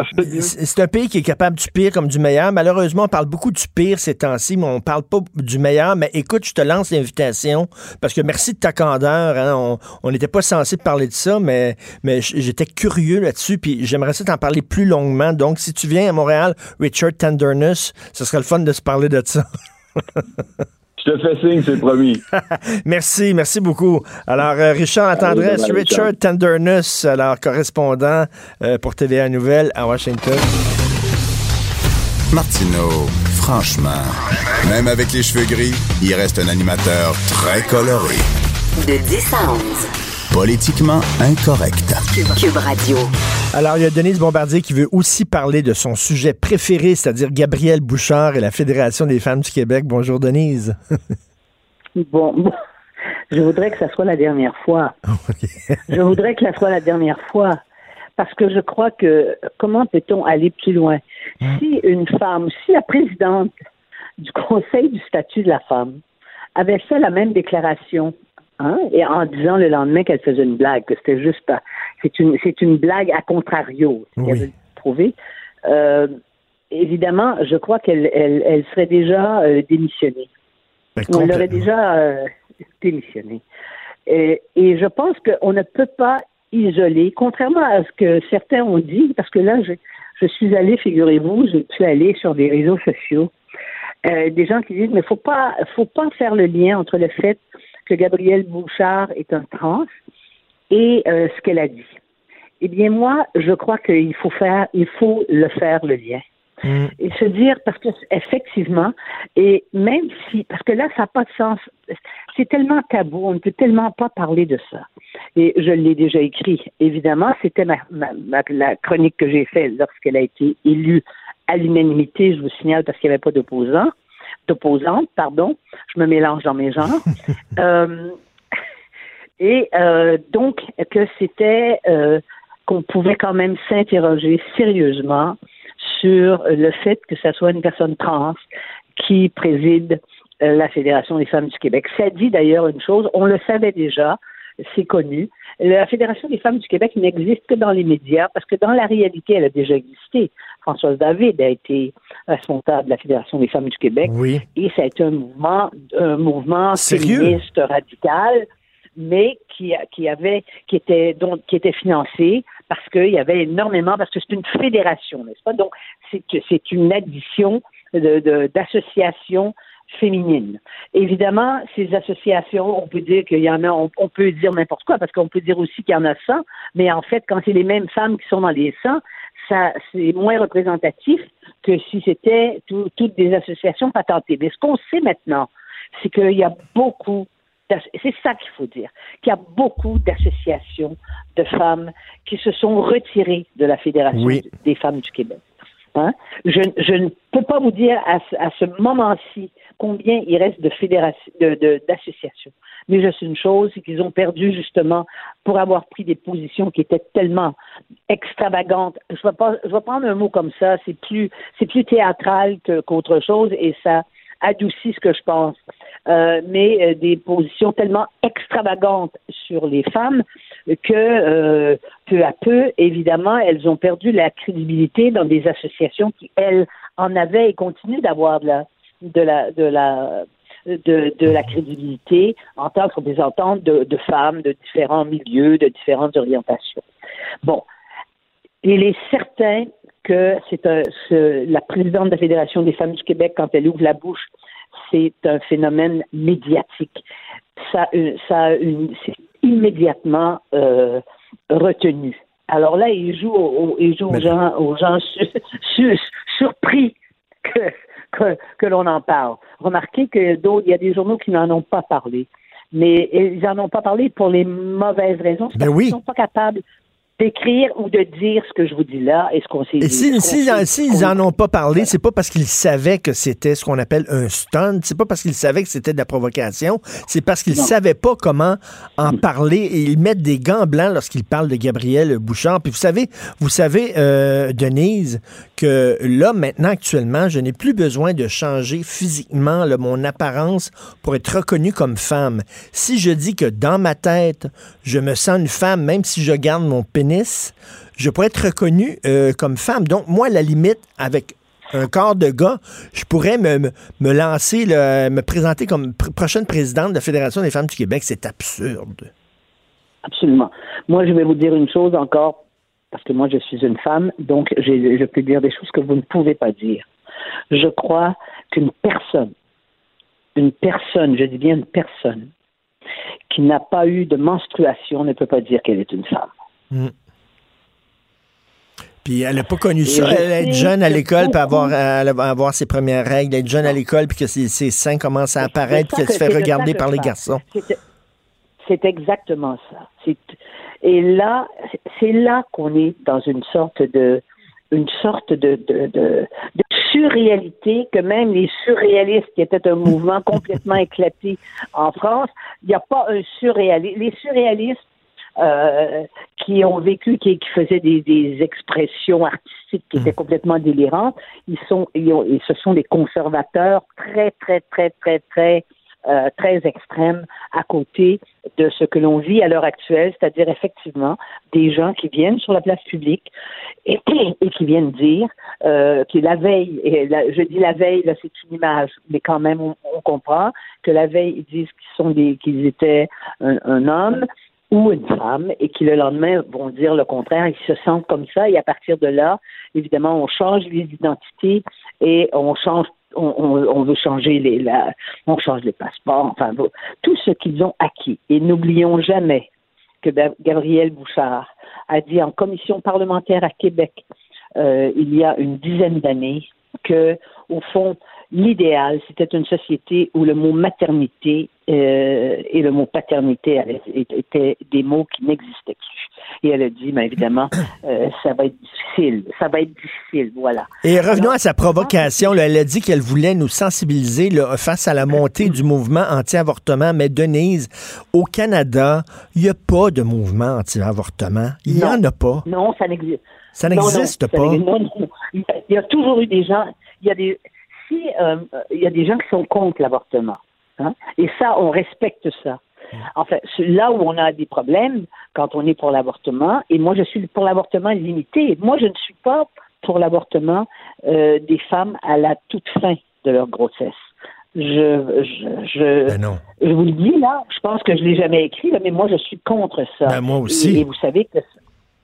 un pays qui est capable du pire comme du meilleur. Malheureusement, on parle beaucoup du pire ces temps-ci, mais on parle pas du meilleur. Mais écoute, je te lance l'invitation parce que merci de ta candeur. hein. On- n'était pas censé parler de ça, mais, mais j'étais curieux là-dessus. Puis j'aimerais ça t'en parler plus longuement. Donc, si tu viens à Montréal, Richard Tenderness, ce serait le fun de se parler de ça. Je te fais signe, c'est promis. Merci, merci beaucoup. Alors, euh, Richard Attendresse, Allez, bye-bye, Richard Tenderness, alors correspondant euh, pour TVA Nouvelle à Washington. Martineau, franchement, même avec les cheveux gris, il reste un animateur très coloré. De 10 à 11. Politiquement incorrect. Cube Radio. Alors, il y a Denise Bombardier qui veut aussi parler de son sujet préféré, c'est-à-dire Gabrielle Bouchard et la Fédération des femmes du Québec. Bonjour, Denise. Bon, bon, je voudrais que ça soit la dernière fois. Je voudrais que ça soit la dernière fois. Parce que je crois que comment peut-on aller plus loin? Si une femme, si la présidente du Conseil du statut de la femme avait fait la même déclaration, hein, et en disant le lendemain qu'elle faisait une blague, que c'était juste pas- c'est une c'est une blague à contrario, ce qu'elle Oui. prouver. Euh, évidemment, je crois qu'elle elle, elle serait déjà euh, démissionnée. Ben, On l'aurait déjà euh, démissionné. Et, et je pense qu'on ne peut pas isoler, contrairement à ce que certains ont dit, parce que là, je, je suis allée, figurez-vous, je suis allée sur des réseaux sociaux, euh, des gens qui disent, mais faut pas, faut pas faire le lien entre le fait que Gabrielle Bouchard est un trans et euh, ce qu'elle a dit. Eh bien, moi, je crois qu'il faut faire, il faut le faire le lien. Mm. et se dire parce que effectivement et même si parce que là ça n'a pas de sens. C'est tellement tabou on ne peut tellement pas parler de ça. Et je l'ai déjà écrit. Évidemment c'était ma, ma- ma- la chronique que j'ai faite lorsqu'elle a été élue à l'unanimité je vous signale parce qu'il n'y avait pas d'opposant d'opposante pardon je me mélange dans mes genres Euh, et euh, donc que c'était euh, qu'on pouvait quand même s'interroger sérieusement sur le fait que ça soit une personne trans qui préside la Fédération des femmes du Québec. Ça dit d'ailleurs une chose, on le savait déjà, c'est connu. La Fédération des femmes du Québec n'existe que dans les médias parce que dans la réalité, elle a déjà existé. Françoise David a été responsable de la Fédération des femmes du Québec Oui. et ça a été un mouvement, un mouvement Sérieux? féministe radical, mais qui, qui avait, qui était donc qui était financé parce qu'il y avait énormément, parce que c'est une fédération, n'est-ce pas? Donc c'est c'est une addition de- de- d'associations féminines. Évidemment, ces associations, on peut dire qu'il y en a, on, on peut dire n'importe quoi, parce qu'on peut dire aussi qu'il y en a 100, mais en fait, quand c'est les mêmes femmes qui sont dans les 100, ça, c'est moins représentatif que si c'était tout- toutes des associations patentées. Mais ce qu'on sait maintenant, c'est qu'il y a beaucoup, c'est ça qu'il faut dire, qu'il y a beaucoup d'associations de femmes qui se sont retirées de la Fédération Oui. des femmes du Québec. Hein? Je, je ne peux pas vous dire à ce moment-ci combien il reste de fédérations, d'associations. Mais je sais une chose, c'est qu'ils ont perdu justement pour avoir pris des positions qui étaient tellement extravagantes. Je vais pas, je vais prendre un mot comme ça. C'est plus, c'est plus théâtral qu'autre chose et ça adoucit ce que je pense. Euh, mais euh, des positions tellement extravagantes sur les femmes que euh, peu à peu, évidemment, elles ont perdu la crédibilité dans des associations qui, elles, en avaient et continuent d'avoir de la, de la, de la, de, de la crédibilité en tant que représentantes de, de femmes de différents milieux, de différentes orientations. Bon, il est certain que c'est un, ce- la présidente de la Fédération des femmes du Québec, quand elle ouvre la bouche, c'est un phénomène médiatique. Ça, euh, ça une, c'est immédiatement euh, retenu. Alors là, il joue, au- il joue aux gens, aux gens su- su- surpris que, que, que l'on en parle. Remarquez que d'autres, il y a des journaux qui n'en ont pas parlé. Mais ils n'en ont pas parlé pour les mauvaises raisons. Ben parce oui. qu'ils ne sont pas capables d'écrire ou de dire ce que je vous dis là et ce qu'on s'est dit. s'ils si, en ont pas parlé, c'est pas parce qu'ils savaient que c'était ce qu'on appelle un stunt, c'est pas parce qu'ils savaient que c'était de la provocation, c'est parce qu'ils Non. savaient pas comment en parler et ils mettent des gants blancs lorsqu'ils parlent de Gabriel Bouchard. Puis vous savez, vous savez, euh, Denise, que là, maintenant, actuellement, je n'ai plus besoin de changer physiquement là, mon apparence pour être reconnue comme femme. Si je dis que dans ma tête, je me sens une femme, même si je garde mon pénis, je pourrais être reconnue euh, comme femme. Donc, moi, à la limite, avec un corps de gars, je pourrais me, me, lancer, me présenter comme pr- prochaine présidente de la Fédération des femmes du Québec. C'est absurde. Absolument. Moi, je vais vous dire une chose encore, parce que moi, je suis une femme, donc je peux dire des choses que vous ne pouvez pas dire. Je crois qu'une personne, une personne, je dis bien une personne, qui n'a pas eu de menstruation ne peut pas dire qu'elle est une femme. Puis elle n'a pas connu ça, je elle être jeune à l'école, puis avoir, va avoir ses premières règles, être jeune à l'école, puis que ses, ses seins commencent à apparaître, puis qu'elle se fait regarder par les garçons. C'est- exactement ça. Et là, c'est là qu'on est dans une sorte de une sorte de, de, de, de surréalité que même les surréalistes, qui étaient un mouvement complètement éclaté en France, il n'y a pas un surréaliste. Les surréalistes euh, qui ont vécu, qui, qui faisaient des, des expressions artistiques qui étaient complètement délirantes, ils sont, ils ont- et ce sont des conservateurs très, très, très, très, très, euh, très extrêmes à côté de ce que l'on vit à l'heure actuelle, c'est-à-dire effectivement des gens qui viennent sur la place publique et, et qui viennent dire euh, que la veille, et la- je dis la veille, là c'est une image, mais quand même on, on comprend que la veille ils disent qu'ils sont des, qu'ils étaient un, un homme ou une femme et qui le lendemain vont dire le contraire, ils se sentent comme ça et à partir de là, évidemment, on change les identités et on change on, on- veut changer les la, on change les passeports, enfin tout ce qu'ils ont acquis. Et n'oublions jamais que Gabriel Bouchard a dit en commission parlementaire à Québec euh, il y a une dizaine d'années que au fond l'idéal c'était une société où le mot maternité euh, et le mot paternité étaient des mots qui n'existaient plus. Et elle a dit, mais évidemment, euh, ça va être difficile, ça va être difficile, voilà. Et revenons Alors, à sa provocation. là, elle a dit qu'elle voulait nous sensibiliser là, face à la montée du mouvement anti-avortement. Mais Denise, au Canada, il n'y a pas de mouvement anti-avortement. Il n'y en a pas. Non, ça n'existe. Ça n'existe pas. non, non. Il y a toujours eu des gens. Il y a des. Euh, il y a des gens qui sont contre l'avortement, hein, et ça, on respecte ça. Enfin, là où on a des problèmes quand on est pour l'avortement, et moi je suis pour l'avortement limité. Moi, je ne suis pas pour l'avortement euh, des femmes à la toute fin de leur grossesse. Je, je, je, Ben non. je vous le dis là, je pense que je l'ai jamais écrit, là, mais moi je suis contre ça. Ben, moi aussi. Et, et vous savez que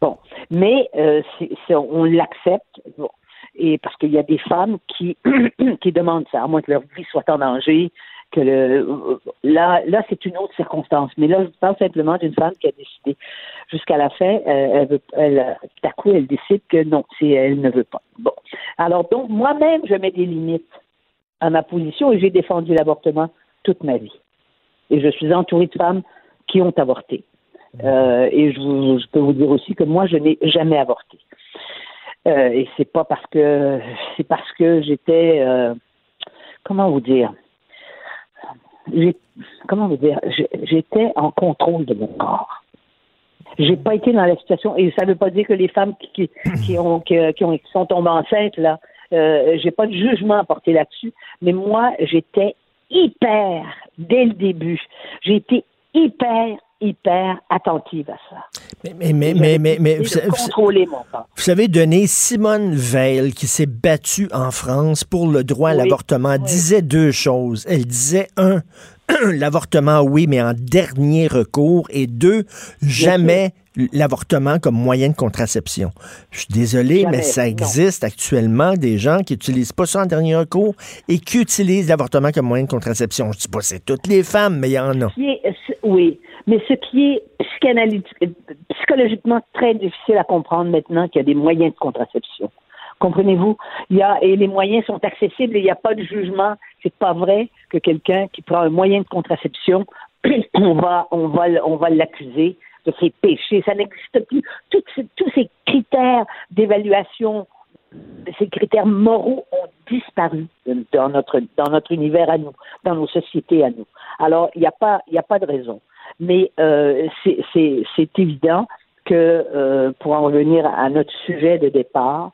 bon, mais euh, on l'accepte. Bon. Et parce qu'il y a des femmes qui qui demandent ça, à moins que leur vie soit en danger, que le là là c'est une autre circonstance. Mais là je parle simplement d'une femme qui a décidé jusqu'à la fin, euh, elle veut, elle, euh, tout à coup elle décide que non, c'est elle ne veut pas. Bon, alors donc moi-même je mets des limites à ma position et j'ai défendu l'avortement toute ma vie. Et je suis entourée de femmes qui ont avorté. Euh, et je, vous- je peux vous dire aussi que moi, je n'ai jamais avorté. Euh, et c'est pas parce que c'est parce que j'étais euh, comment vous dire? Comment vous dire? J'étais en contrôle de mon corps. J'ai pas été dans la situation et ça veut pas dire que les femmes qui, qui, qui ont, qui, qui ont qui sont tombées enceintes là, euh, j'ai pas de jugement à porter là-dessus, mais moi j'étais hyper dès le début. J'ai été hyper hyper attentive à ça. Mais, mais, mais, mais, mais, mais vous, contrôler mon corps. vous savez, Denis, Simone Veil, qui s'est battue en France pour le droit à Oui, l'avortement, disait deux choses. Elle disait, un, l'avortement, oui, mais en dernier recours, et deux, jamais l'avortement comme moyen de contraception. Je suis désolé, Jamais, mais ça non. existe actuellement des gens qui n'utilisent pas ça en dernier recours et qui utilisent l'avortement comme moyen de contraception. Je dis pas c'est toutes les femmes, mais il y en a. Qui est- c- oui, mais ce qui est psychologiquement très difficile à comprendre maintenant qu'il y a des moyens de contraception. Comprenez-vous? Il y a, et les moyens sont accessibles et il n'y a pas de jugement. C'est pas vrai que quelqu'un qui prend un moyen de contraception, on va, on va, on va l'accuser de ses péchés. Ça n'existe plus. Tous ces critères d'évaluation, ces critères moraux ont disparu dans notre, dans notre univers à nous, dans nos sociétés à nous. Alors, il n'y a, pas- a pas de raison. Mais euh, c'est- évident que, euh, pour en revenir à notre sujet de départ,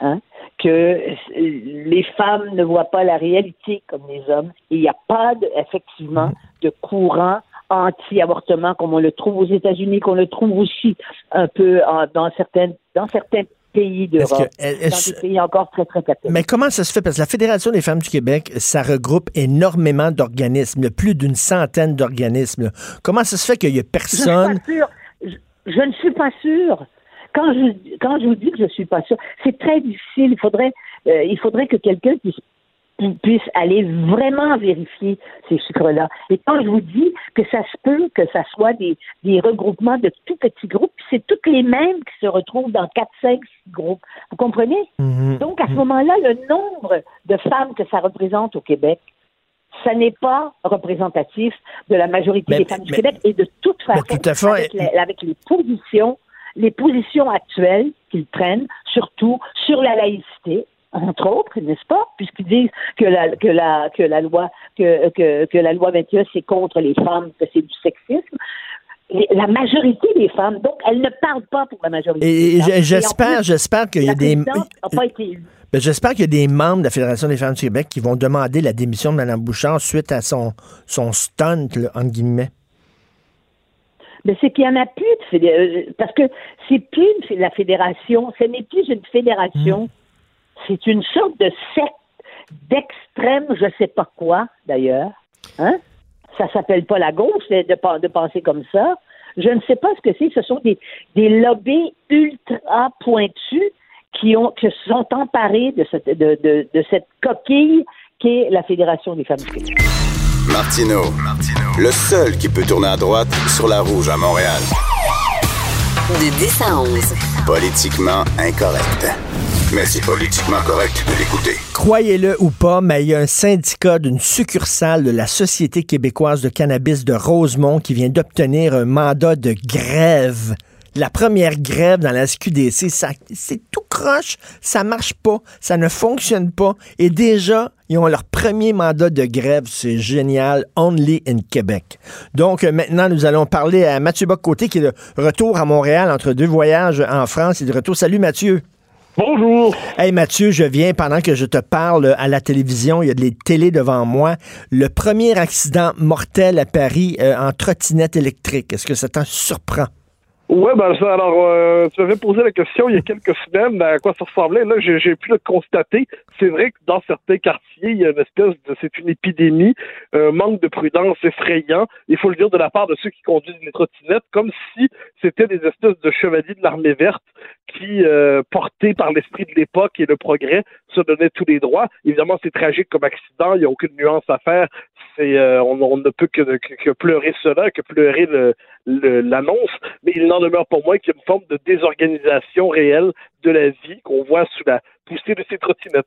hein, que euh, les femmes ne voient pas la réalité comme les hommes. Il n'y a pas, de, effectivement, de courant anti-avortement comme on le trouve aux États-Unis, qu'on le trouve aussi un peu dans, certaines, dans certains pays d'Europe, dans des pays encore très, très. Mais comment ça se fait? Parce que la Fédération des femmes du Québec, ça regroupe énormément d'organismes, il y a plus d'une centaine d'organismes. Comment ça se fait qu'il n'y a personne? ne. Je, ne suis pas sûre. Quand je, quand je vous dis que je suis pas sûre, c'est très difficile. Il faudrait, euh, il faudrait que quelqu'un puisse, puisse aller vraiment vérifier ces chiffres-là. Et quand je vous dis que ça se peut que ça soit des, des regroupements de tout petits groupes, c'est toutes les mêmes qui se retrouvent dans 4, 5, 6 groupes. Vous comprenez? Mhm. Donc, à ce moment-là, le nombre de femmes que ça représente au Québec, ça n'est pas représentatif de la majorité Mais- des femmes du Québec et de toute façon, tout fait. avec, avec les positions, les positions actuelles qu'ils prennent, surtout sur la laïcité, entre autres, n'est-ce pas, puisqu'ils disent que la que la que la loi que que, que la loi 21 c'est contre les femmes, que c'est du sexisme. La majorité des femmes, donc, elles ne parlent pas pour la majorité. Et, et j'espère, j'espère qu'il y a des. Ben, J'espère qu'il y a des membres de la Fédération des femmes du Québec qui vont demander la démission de Mme Bouchard suite à son, son stunt, là, entre guillemets. Mais c'est qu'il n'y en a plus de fédé- euh, parce que c'est plus la fédération, ce n'est plus une fédération, c'est une sorte de secte d'extrême, je sais pas quoi d'ailleurs. Hein? Ça s'appelle pas la gauche de, de, pen- de penser comme ça. Je ne sais pas ce que c'est. Ce sont des, des lobbies ultra pointus qui ont qui se sont emparés de cette de, de, de cette coquille qu'est la Fédération des femmes du Québec. Martino, le seul qui peut tourner à droite sur la rouge à Montréal. De 10 à 11. Politiquement incorrect. Mais c'est politiquement correct de l'écouter. Croyez-le ou pas, mais il y a un syndicat d'une succursale de la Société québécoise de cannabis de Rosemont qui vient d'obtenir un mandat de grève. La première grève dans la SQDC, ça, c'est tout croche, ça marche pas, ça ne fonctionne pas. Et déjà, ils ont leur premier mandat de grève, c'est génial, only in Québec. Donc euh, maintenant, nous allons parler à Mathieu Bock-Côté qui est de retour à Montréal entre deux voyages en France et de retour. Salut Mathieu. Bonjour. Hey Mathieu, je viens pendant que je te parle à la télévision, il y a des télés devant moi. Le premier accident mortel à Paris euh, en trottinette électrique, est-ce que ça t'en surprend? Ouais, ben ça, alors, euh, tu m'avais posé la question il y a quelques semaines à quoi ça ressemblait. Là, j'ai, pu le constater. C'est vrai que dans certains quartiers, il y a une espèce de, c'est une épidémie, un manque de prudence effrayant. Il faut le dire de la part de ceux qui conduisent les trottinettes, comme si c'était des espèces de chevaliers de l'armée verte qui, euh, portés par l'esprit de l'époque et le progrès, se donnaient tous les droits. Évidemment, c'est tragique comme accident. Il n'y a aucune nuance à faire. C'est, euh, on, on ne peut que, que, que pleurer cela, que pleurer le, le- l'annonce, mais il n'en demeure pas moins qu'il forme de désorganisation réelle de la vie qu'on voit sous la poussée de ces trottinettes.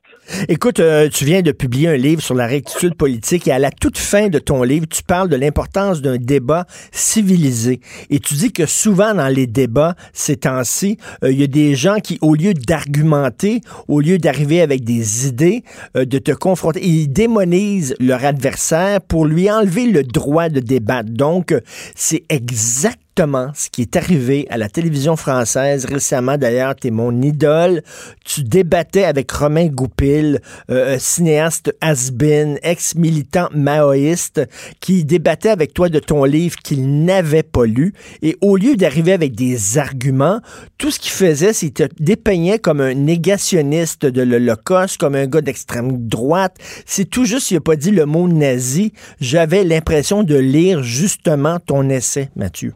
Écoute, euh, tu viens de publier un livre sur la rectitude politique et à la toute fin de ton livre, tu parles de l'importance d'un débat civilisé. Et tu dis que souvent dans les débats, ces temps-ci, euh, il y a des gens qui, au lieu d'argumenter, au lieu d'arriver avec des idées, euh, de te confronter, ils démonisent leur adversaire pour lui enlever le droit de débattre. Donc, euh, c'est exactement ce qui est arrivé à la télévision française récemment. D'ailleurs, tu es mon idole. Tu débattais avec Romain Goupil, euh, un cinéaste has-been, ex-militant maoïste, qui débattait avec toi de ton livre qu'il n'avait pas lu. Et au lieu d'arriver avec des arguments, tout ce qu'il faisait, c'est qu'il te dépeignait comme un négationniste de l'Holocauste, comme un gars d'extrême droite. C'est tout juste, il n'a pas dit le mot nazi. J'avais l'impression de lire justement ton essai, Mathieu.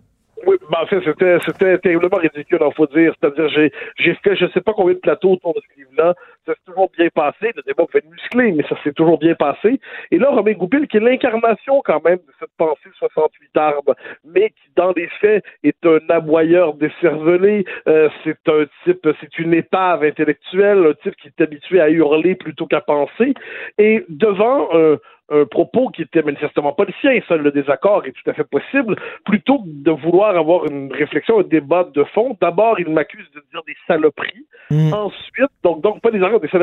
Ben en fait, c'était, c'était terriblement ridicule, il faut dire. C'est-à-dire, j'ai, j'ai fait je sais pas combien de plateaux autour de ce livre-là. Ça s'est toujours bien passé. Le débat peut être musclé, mais ça s'est toujours bien passé. Et là, Romain Goupil, qui est l'incarnation quand même de cette pensée 68 arbres, mais qui, dans les faits, est un aboyeur décervelé. Euh, c'est un type, c'est une épave intellectuelle, un type qui est habitué à hurler plutôt qu'à penser. Et devant un, un propos qui était manifestement pas le sien, seul le désaccord est tout à fait possible, plutôt que de vouloir avoir une réflexion, un débat de fond. D'abord, il m'accuse de dire des saloperies. Mm. Ensuite, donc, donc pas des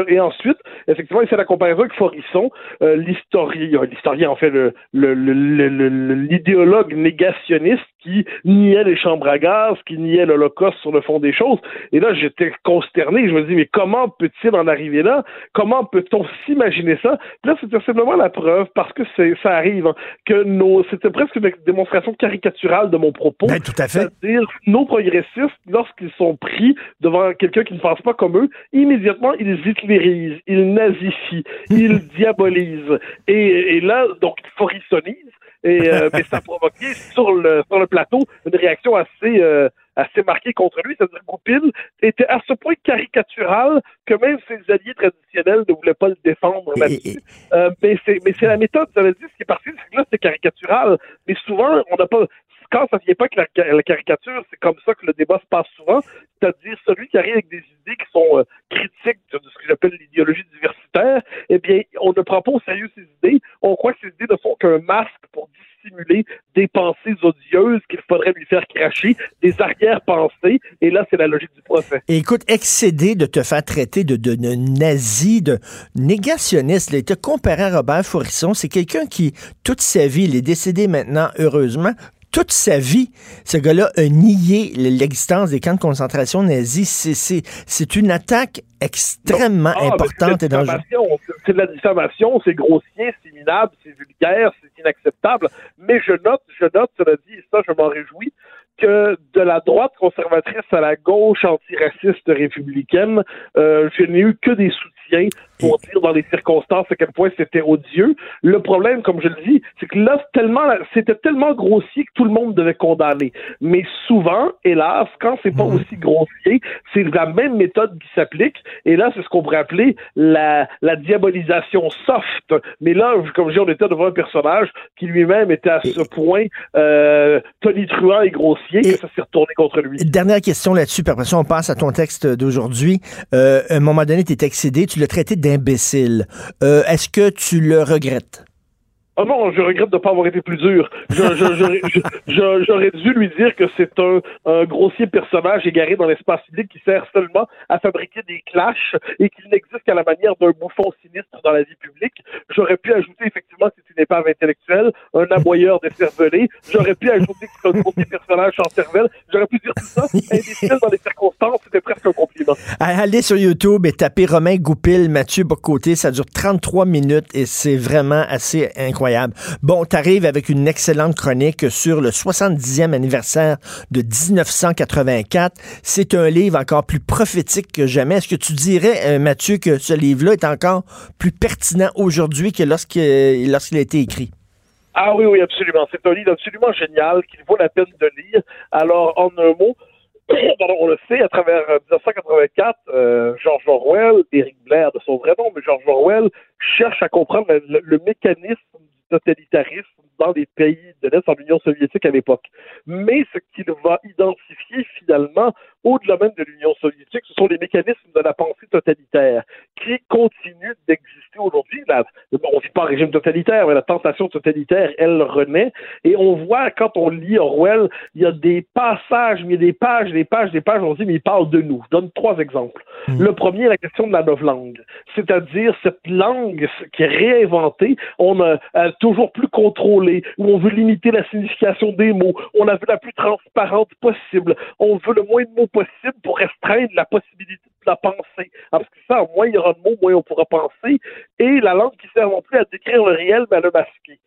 Et ensuite, effectivement, il fait la comparaison avec Forisson, euh, l'historien, l'historien, en fait, l'idéologue négationniste qui niait les chambres à gaz, qui niait l'Holocauste sur le fond des choses. Et là, j'étais consterné. Je me dis, mais comment peut-il en arriver là? Comment peut-on s'imaginer ça? Puis là, c'était simplement la preuve, parce que ça arrive, hein, que nos, c'était presque une démonstration caricaturale de mon propos. Ben, tout à fait. C'est-à-dire, nos progressistes, lorsqu'ils sont pris devant quelqu'un qui ne pense pas comme eux, immédiatement, ils hitlérisent, ils nazifient, ils diabolisent. Et, et là, donc, ils. Et, euh, mais ça a provoqué sur le, sur le plateau une réaction assez, euh, assez marquée contre lui. C'est-à-dire que Goupil était à ce point caricatural que même ses alliés traditionnels ne voulaient pas le défendre là-dessus. Euh, mais c'est mais c'est la méthode, ça veut dire ce qui est parti, c'est que là c'est caricatural. Mais souvent, on n'a pas quand ça vient pas que la, caricature, c'est comme ça que le débat se passe souvent, c'est-à-dire celui qui arrive avec des idées qui sont euh, critiques de, ce que j'appelle l'idéologie diversitaire, eh bien, on ne prend pas au sérieux ces idées. On croit que ces idées ne sont qu'un masque pour dissimuler des pensées odieuses qu'il faudrait lui faire cracher, des arrière-pensées, et là, c'est la logique du procès. Et écoute, excédé de te faire traiter de, nazi, de négationniste, là, te comparé à Robert Faurisson, c'est quelqu'un qui, toute sa vie, il est décédé maintenant, heureusement, toute sa vie, ce gars-là a nié l'existence des camps de concentration nazis. C'est- une attaque extrêmement Ah, importante c'est et de la dangereuse. diffamation. C'est- C'est de la diffamation, c'est grossier, c'est minable, c'est vulgaire, c'est inacceptable. Mais je note, je note, cela dit, et ça, je m'en réjouis, que de la droite conservatrice à la gauche antiraciste républicaine, euh, je n'ai eu que des soutiens pour dire dans les circonstances à quel point c'était odieux. Le problème, comme je le dis, c'est que là, tellement, c'était tellement grossier que tout le monde devait condamner. Mais souvent, hélas, quand c'est pas aussi grossier, c'est la même méthode qui s'applique. Et là, c'est ce qu'on pourrait appeler la, la diabolisation soft. Mais là, comme je dis, on était devant un personnage qui lui-même était à ce point euh, tonitruant et grossier Et- que ça s'est retourné contre lui. Dernière question là-dessus, ça, on passe à ton texte d'aujourd'hui. Euh, à un moment donné, tu es excédé, tu l'as traité d'imbécile. Euh, Est-ce que tu le regrettes? Oh non, je regrette de ne pas avoir été plus dur. J'aurais- dû lui dire que c'est un, grossier personnage égaré dans l'espace public qui sert seulement à fabriquer des clashs et qu'il n'existe qu'à la manière d'un bouffon sinistre dans la vie publique. J'aurais pu ajouter effectivement que c'est une épave intellectuelle, un aboyeur décervelé. J'aurais pu ajouter que c'est un grossier personnage en cervelle. J'aurais pu dire tout ça. Imbécile dans les circonstances, c'était presque un compliment. Allez sur YouTube et tapez Romain Goupil, Mathieu Bocoté. Ça dure 33 minutes et c'est vraiment assez incroyable. Bon, t'arrives avec une excellente chronique sur le 70e anniversaire de 1984. C'est un livre encore plus prophétique que jamais. Est-ce que tu dirais, euh, Mathieu, que ce livre-là est encore plus pertinent aujourd'hui que lorsqu'il lorsqu'il a été écrit? Ah oui, oui, absolument. C'est un livre absolument génial qu'il vaut la peine de lire. Alors, en un mot, on le sait, à travers euh, 1984, euh, George Orwell, Eric Blair de son vrai nom, mais George Orwell cherche à comprendre le, le mécanisme totalitarisme dans les pays de l'Est, en Union soviétique à l'époque. Mais ce qu'il va identifier finalement, au-delà même de l'Union soviétique, ce sont les mécanismes de la pensée totalitaire qui continuent d'exister aujourd'hui. On ne vit pas un régime totalitaire, mais la tentation totalitaire, elle renaît. Et on voit, quand on lit Orwell, il y a des passages, mais des pages, des pages, des pages, on se dit, mais il parle de nous. Je donne trois exemples. Le premier, la question de la novlangue, c'est-à-dire cette langue qui est réinventée, on a, a toujours plus contrôlée, où on veut limiter la signification des mots, on la veut la plus transparente possible, on veut le moins de mots possible pour restreindre la possibilité de la pensée. Parce que ça, moins il y aura de mots, moins on pourra penser, et la langue qui sert non plus à décrire le réel, mais à le masquer.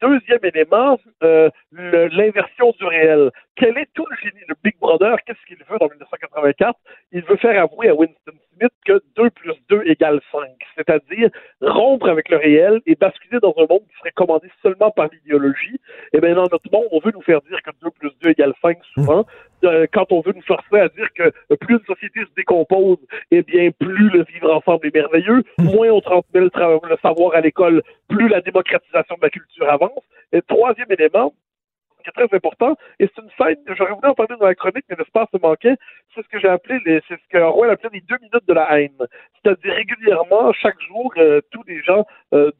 Deuxième élément, euh, l'inversion du réel. Quel est tout le génie de Big Brother? Qu'est-ce qu'il veut dans 1984? Il veut faire avouer à Winston Smith que 2 plus 2 égale 5, c'est-à-dire rompre avec le réel et basculer dans un monde qui serait commandé seulement par l'idéologie. Et bien, dans notre monde, on veut nous faire dire que 2 plus 2 égale 5 souvent. Euh, quand on veut nous forcer à dire que plus une société se décompose, eh bien, plus le vivre ensemble est merveilleux, moins on transmet le, le savoir à l'école, plus la démocratisation de la culture avance. Et troisième élément, qui très important, et c'est une scène j'aurais voulu en parler dans la chronique, mais l'espace me manquait, c'est ce que j'ai appelé, c'est ce que Orwell appelait les deux minutes de la haine. C'est-à-dire régulièrement, chaque jour, euh, tous les gens euh,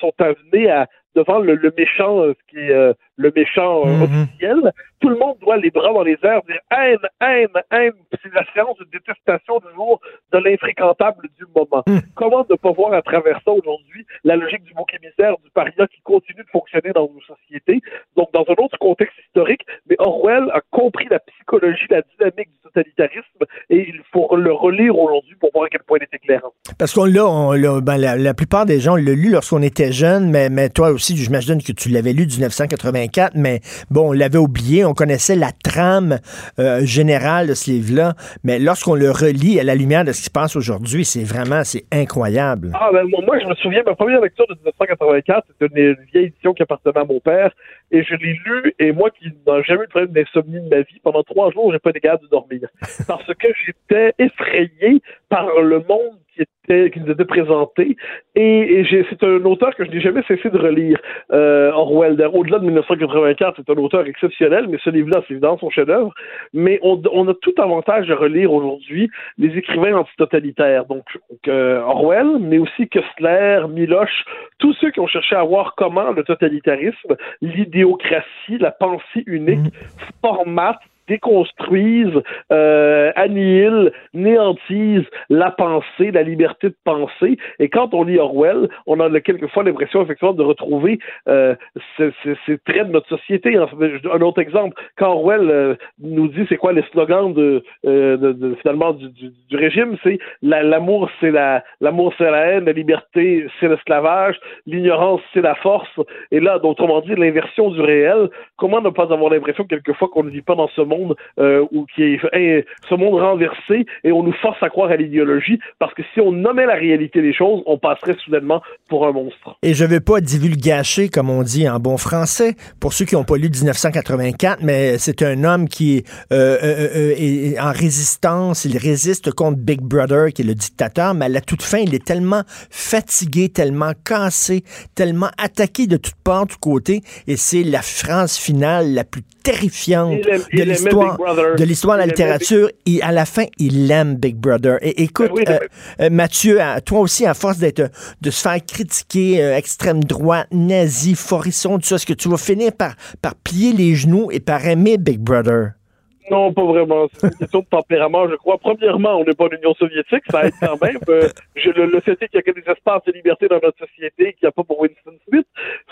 sont amenés à devant le, méchant, euh, qui est euh, le méchant euh, mhm. officiel. Tout le monde doit les bras dans les airs, dire haine, haine, haine. C'est la séance de détestation du jour de l'infréquentable du moment. Mhm. Comment ne pas voir à travers ça aujourd'hui la logique du bouc émissaire, du paria qui continue de fonctionner dans nos sociétés, donc dans un autre contexte historique, mais Orwell a compris la psychologie, la dynamique du totalitarisme et il faut le relire aujourd'hui pour voir à quel point il est éclairant. Parce qu'on l'a, ben, la, plupart des gens l'ont lu lorsqu'on était jeune, mais, mais toi aussi, je m'imagine que tu l'avais lu du 1995 mais bon, on l'avait oublié, on connaissait la trame euh, générale de ce livre-là, mais lorsqu'on le relit à la lumière de ce qui se passe aujourd'hui, c'est vraiment, c'est incroyable. Ah, ben, moi, je me souviens, ma première lecture de 1984, c'était une vieille édition qui appartenait à mon père, et je l'ai lu, et moi qui n'ai jamais eu de problème d'insomnie de ma vie, pendant trois jours, j'ai pas été capable de dormir. Parce que j'étais effrayé par le monde qui était qui nous était présenté et, c'est un auteur que je n'ai jamais cessé de relire. Euh, Orwell au-delà de 1984 c'est un auteur exceptionnel mais ce livre-là c'est évidemment son chef-d'œuvre. Mais on, a tout avantage de relire aujourd'hui les écrivains antitotalitaires. Donc euh, Orwell mais aussi Kessler Miloche tous ceux qui ont cherché à voir comment le totalitarisme la pensée unique mmh. formate déconstruisent, euh, annihilent, néantisent la pensée, la liberté de penser. Et quand on lit Orwell, on a quelquefois l'impression effectivement de retrouver euh, ces, traits de notre société. Un autre exemple, quand Orwell euh, nous dit c'est quoi les slogans de, euh, finalement du, du, régime, c'est l'amour c'est la l'amour c'est la haine, la liberté c'est l'esclavage, l'ignorance c'est la force. Et là, autrement dit, l'inversion du réel. Comment ne pas avoir l'impression quelquefois qu'on ne vit pas dans ce monde euh, ou qui est ce monde renversé et on nous force à croire à l'idéologie parce que si on nommait la réalité des choses, on passerait soudainement pour un monstre. Et je ne veux pas divulgacher, comme on dit en bon français, pour ceux qui n'ont pas lu 1984, mais c'est un homme qui euh, euh, est en résistance, il résiste contre Big Brother, qui est le dictateur, mais à la toute fin, il est tellement fatigué, tellement cassé, tellement attaqué de toutes parts, de tous côtés, et c'est la France finale la plus terrifiante de l'histoire de l'histoire de la littérature. À la fin, il aime Big Brother. Et écoute, ben euh, euh, Mathieu, toi aussi, à force d'être de se faire critiquer euh, extrême droite, nazi, forisson, tout ça, est-ce que tu vas finir par, par plier les genoux et par aimer Big Brother? Non, pas vraiment. C'est une question de tempérament, je crois. Premièrement, on n'est pas l'Union soviétique, ça aide quand même. je, le, le fait est qu'il y a des espaces de liberté dans notre société qu'il n'y a pas pour Winston Smith.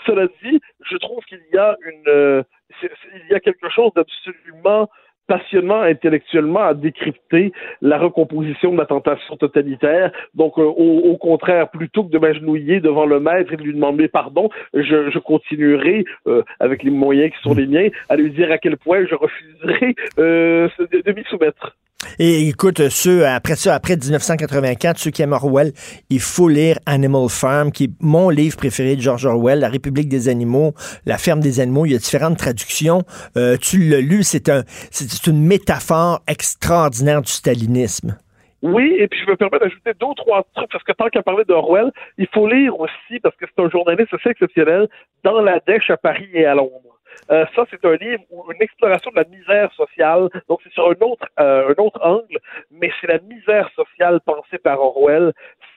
Cela dit, je trouve qu'il y a une il y a quelque chose d'absolument passionnant intellectuellement à décrypter la recomposition de la tentation totalitaire. Donc, euh, au, contraire, plutôt que de m'agenouiller devant le maître et de lui demander pardon, je, continuerai, euh, avec les moyens qui sont les miens, à lui dire à quel point je refuserai euh, de m'y soumettre. Et écoute, ceux, après ça, après 1984, ceux qui aiment Orwell, il faut lire Animal Farm, qui est mon livre préféré de George Orwell, La République des animaux, La ferme des animaux. Il y a différentes traductions. Euh, tu l'as lu, c'est un, c'est une métaphore extraordinaire du stalinisme. Oui, et puis je me permets d'ajouter deux ou trois trucs, parce que tant qu'à parler d'Orwell, il faut lire aussi, parce que c'est un journaliste assez exceptionnel, dans la dèche à Paris et à Londres. Euh, ça, c'est un livre où une exploration de la misère sociale. Donc, c'est sur un autre, euh, un autre angle, mais c'est la misère sociale pensée par Orwell.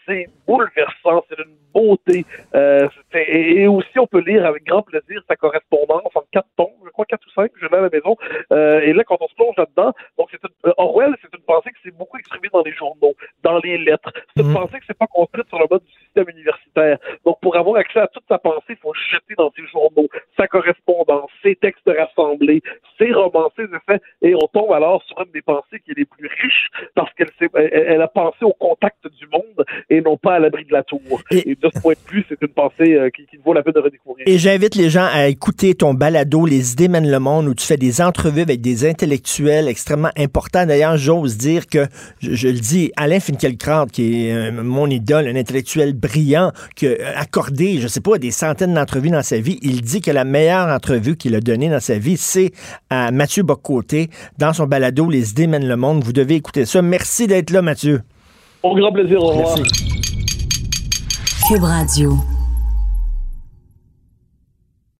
C'est bouleversant, c'est d'une beauté. Euh, et, aussi, on peut lire avec grand plaisir sa correspondance en quatre tomes, je crois quatre ou cinq, je l'ai à la maison. Euh, et là, quand on se plonge là-dedans, donc c'est une, Orwell, c'est une pensée qui s'est beaucoup exprimée dans les journaux, dans les lettres. C'est une mmh. pensée qui s'est pas construite sur le mode du système universitaire. Donc, pour avoir accès à toute sa pensée, il faut jeter dans ses journaux, sa correspondance, ses textes rassemblés, ses romans, ses effets, et on tombe alors sur une des pensées qui est les plus riches parce qu'elle elle a pensé au contact du monde et non pas à l'abri de la tour. Et, de ce point de vue, c'est une pensée euh, qui, vaut la peine de redécouvrir. Et j'invite les gens à écouter ton balado Les idées mènent le monde où tu fais des entrevues avec des intellectuels extrêmement importants. D'ailleurs, j'ose dire que, je, le dis, Alain Finkielkraut, qui est euh, mon idole, un intellectuel brillant, qui a accordé, je sais pas, des centaines d'entrevues dans sa vie, il dit que la meilleure entrevue qu'il a donnée dans sa vie, c'est à Mathieu Bocoté dans son balado Les idées mènent le monde. Vous devez écouter ça. Merci d'être là, Mathieu. Au grand plaisir. Au revoir. Cube Radio.